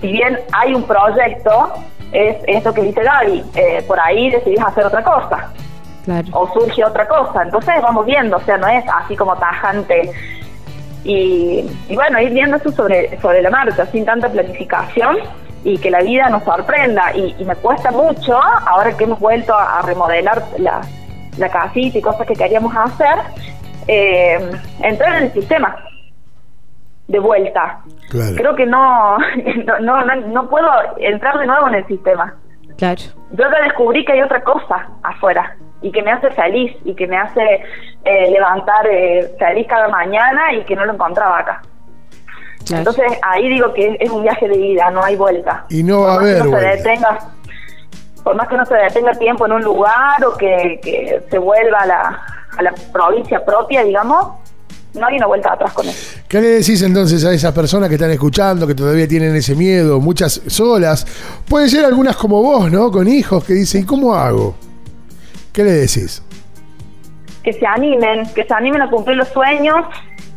si bien hay un proyecto, es esto que dice Gaby, eh, por ahí decidís hacer otra cosa
Claro.
o surge otra cosa. Entonces vamos viendo, o sea, no es así como tajante. Y, y bueno, ir viendo eso sobre, sobre la marcha, sin tanta planificación y que la vida nos sorprenda. Y, y me cuesta mucho, ahora que hemos vuelto a, a remodelar la, la casita y cosas que queríamos hacer, eh, entrar en el sistema de vuelta.
Claro.
Creo que no, no, no, no, no puedo entrar de nuevo en el sistema
Claro.
yo ya descubrí que hay otra cosa afuera y que me hace feliz y que me hace eh, levantar eh, feliz cada mañana y que no lo encontraba acá.
Claro.
Entonces ahí digo que es un viaje de vida, no hay vuelta.
Y no va a haber
uno se detenga, por más que no se detenga tiempo en un lugar o que, que se vuelva a la, a la provincia propia, digamos, no hay una vuelta atrás con eso.
¿Qué le decís entonces a esas personas que están escuchando, que todavía tienen ese miedo, muchas solas? Pueden ser algunas como vos, ¿no? Con hijos que dicen, ¿y cómo hago? ¿Qué le decís?
Que se animen, que se animen a cumplir los sueños,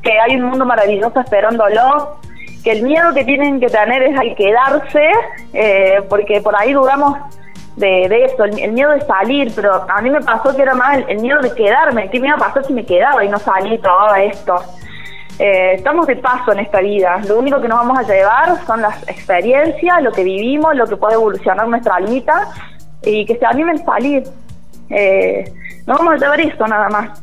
que hay un mundo maravilloso esperándolo, que el miedo que tienen que tener es al quedarse, eh, porque por ahí dudamos de, de eso, el, miedo de salir, pero a mí me pasó que era más el, miedo de quedarme, ¿qué me iba a pasar si me quedaba y no salí todo esto? Eh, estamos de paso en esta vida, lo único que nos vamos a llevar son las experiencias, lo que vivimos, lo que puede evolucionar nuestra almita y que se animen a salir. Eh, no vamos a llevar eso nada más.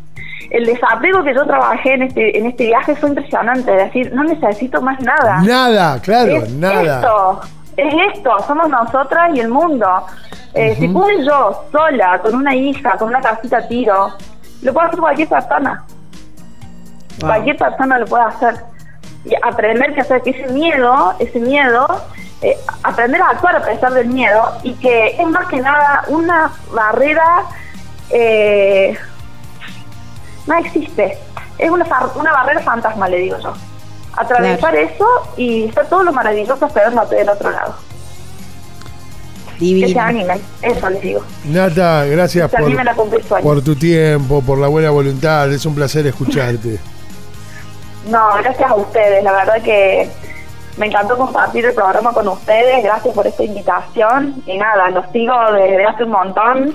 El desapego que yo trabajé en este, en este viaje fue impresionante, es decir, no necesito más nada.
Nada, claro,
Es
nada.
Esto, es esto, somos nosotras y el mundo. Eh, Si pude yo, sola, con una hija, con una casita a tiro, lo puede hacer cualquier persona. Cualquier persona lo puede hacer. Y aprender que hacer que ese miedo, ese miedo, eh, aprender a actuar a pesar del miedo y que es más que nada una barrera, eh, no existe. Es una, far- una barrera fantasma, le digo yo. Atravesar eso y está todo lo maravilloso esperándote del otro lado. Que se
Divino.
animen, eso les digo.
Nata, gracias por, por tu tiempo, por la buena voluntad. Es un placer escucharte.
No, gracias a ustedes. La verdad que me encantó compartir el programa con ustedes. Gracias por esta invitación. Y nada, los sigo desde hace un montón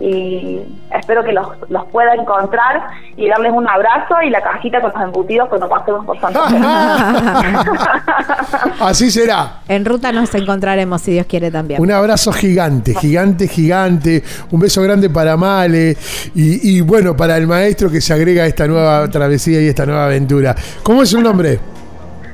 y espero que los, los pueda encontrar y darles un abrazo y la cajita con los embutidos cuando pasemos por Santa Fe.
Así será.
En ruta nos encontraremos, si Dios quiere también.
Un abrazo gigante, gigante, gigante. Un beso grande para Male y, y, bueno, para el maestro que se agrega a esta nueva travesía y esta nueva aventura. ¿Cómo es su nombre?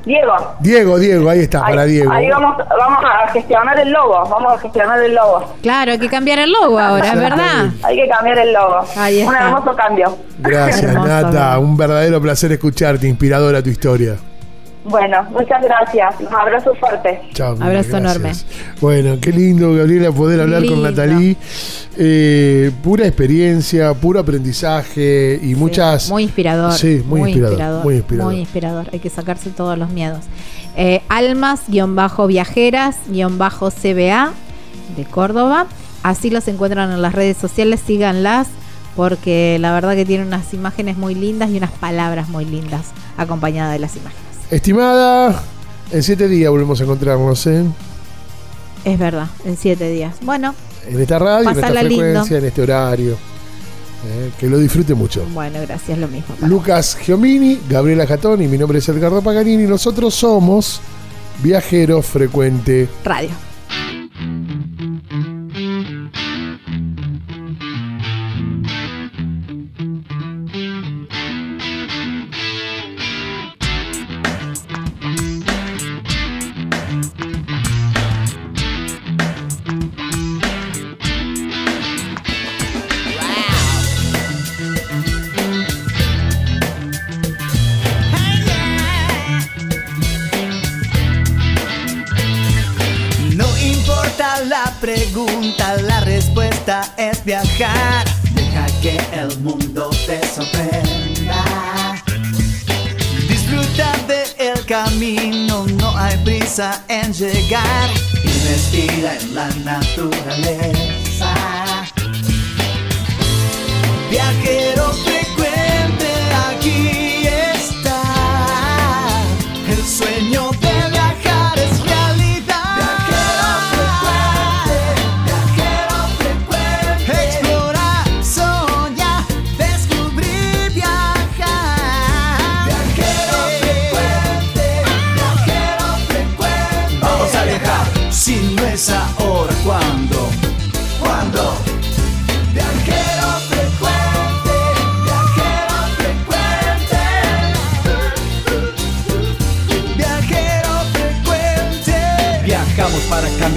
Diego.
Diego, Diego, ahí está,
ahí,
para Diego.
ahí vamos, vamos a gestionar el logo. Vamos a gestionar el logo.
Claro, hay que cambiar el logo ahora, es verdad.
Hay que cambiar el logo.
Ahí
Un hermoso cambio.
Gracias,
Hermoso,
Nata.
¿no?
Un verdadero placer escucharte, inspiradora tu historia.
Bueno, muchas gracias. Un abrazo fuerte.
Chao.
Abrazo
gracias.
enorme.
Bueno, qué lindo, Gabriela, poder hablar con. Natalí. Eh, pura experiencia, puro aprendizaje y muchas.
Muy inspirador.
Sí, muy, inspirador, Muy inspirador.
muy inspirador. Hay que sacarse todos los miedos. Eh, Almas-viajeras-CBA de Córdoba. Así los encuentran en las redes sociales. Síganlas porque la verdad que tienen unas imágenes muy lindas y unas palabras muy lindas acompañadas de las imágenes.
Estimada, en siete días volvemos a encontrarnos ¿eh?
Es verdad, en siete días. Bueno,
en esta radio, en esta frecuencia,
lindo.
en este horario. ¿eh? Que lo disfrute mucho.
bueno, gracias, lo mismo.
Lucas Giomini, Gabriela Jatón y mi nombre es Edgardo Paganini. Nosotros somos Viajero Frecuente.
Radio.
En llegar. Investiga en la naturaleza.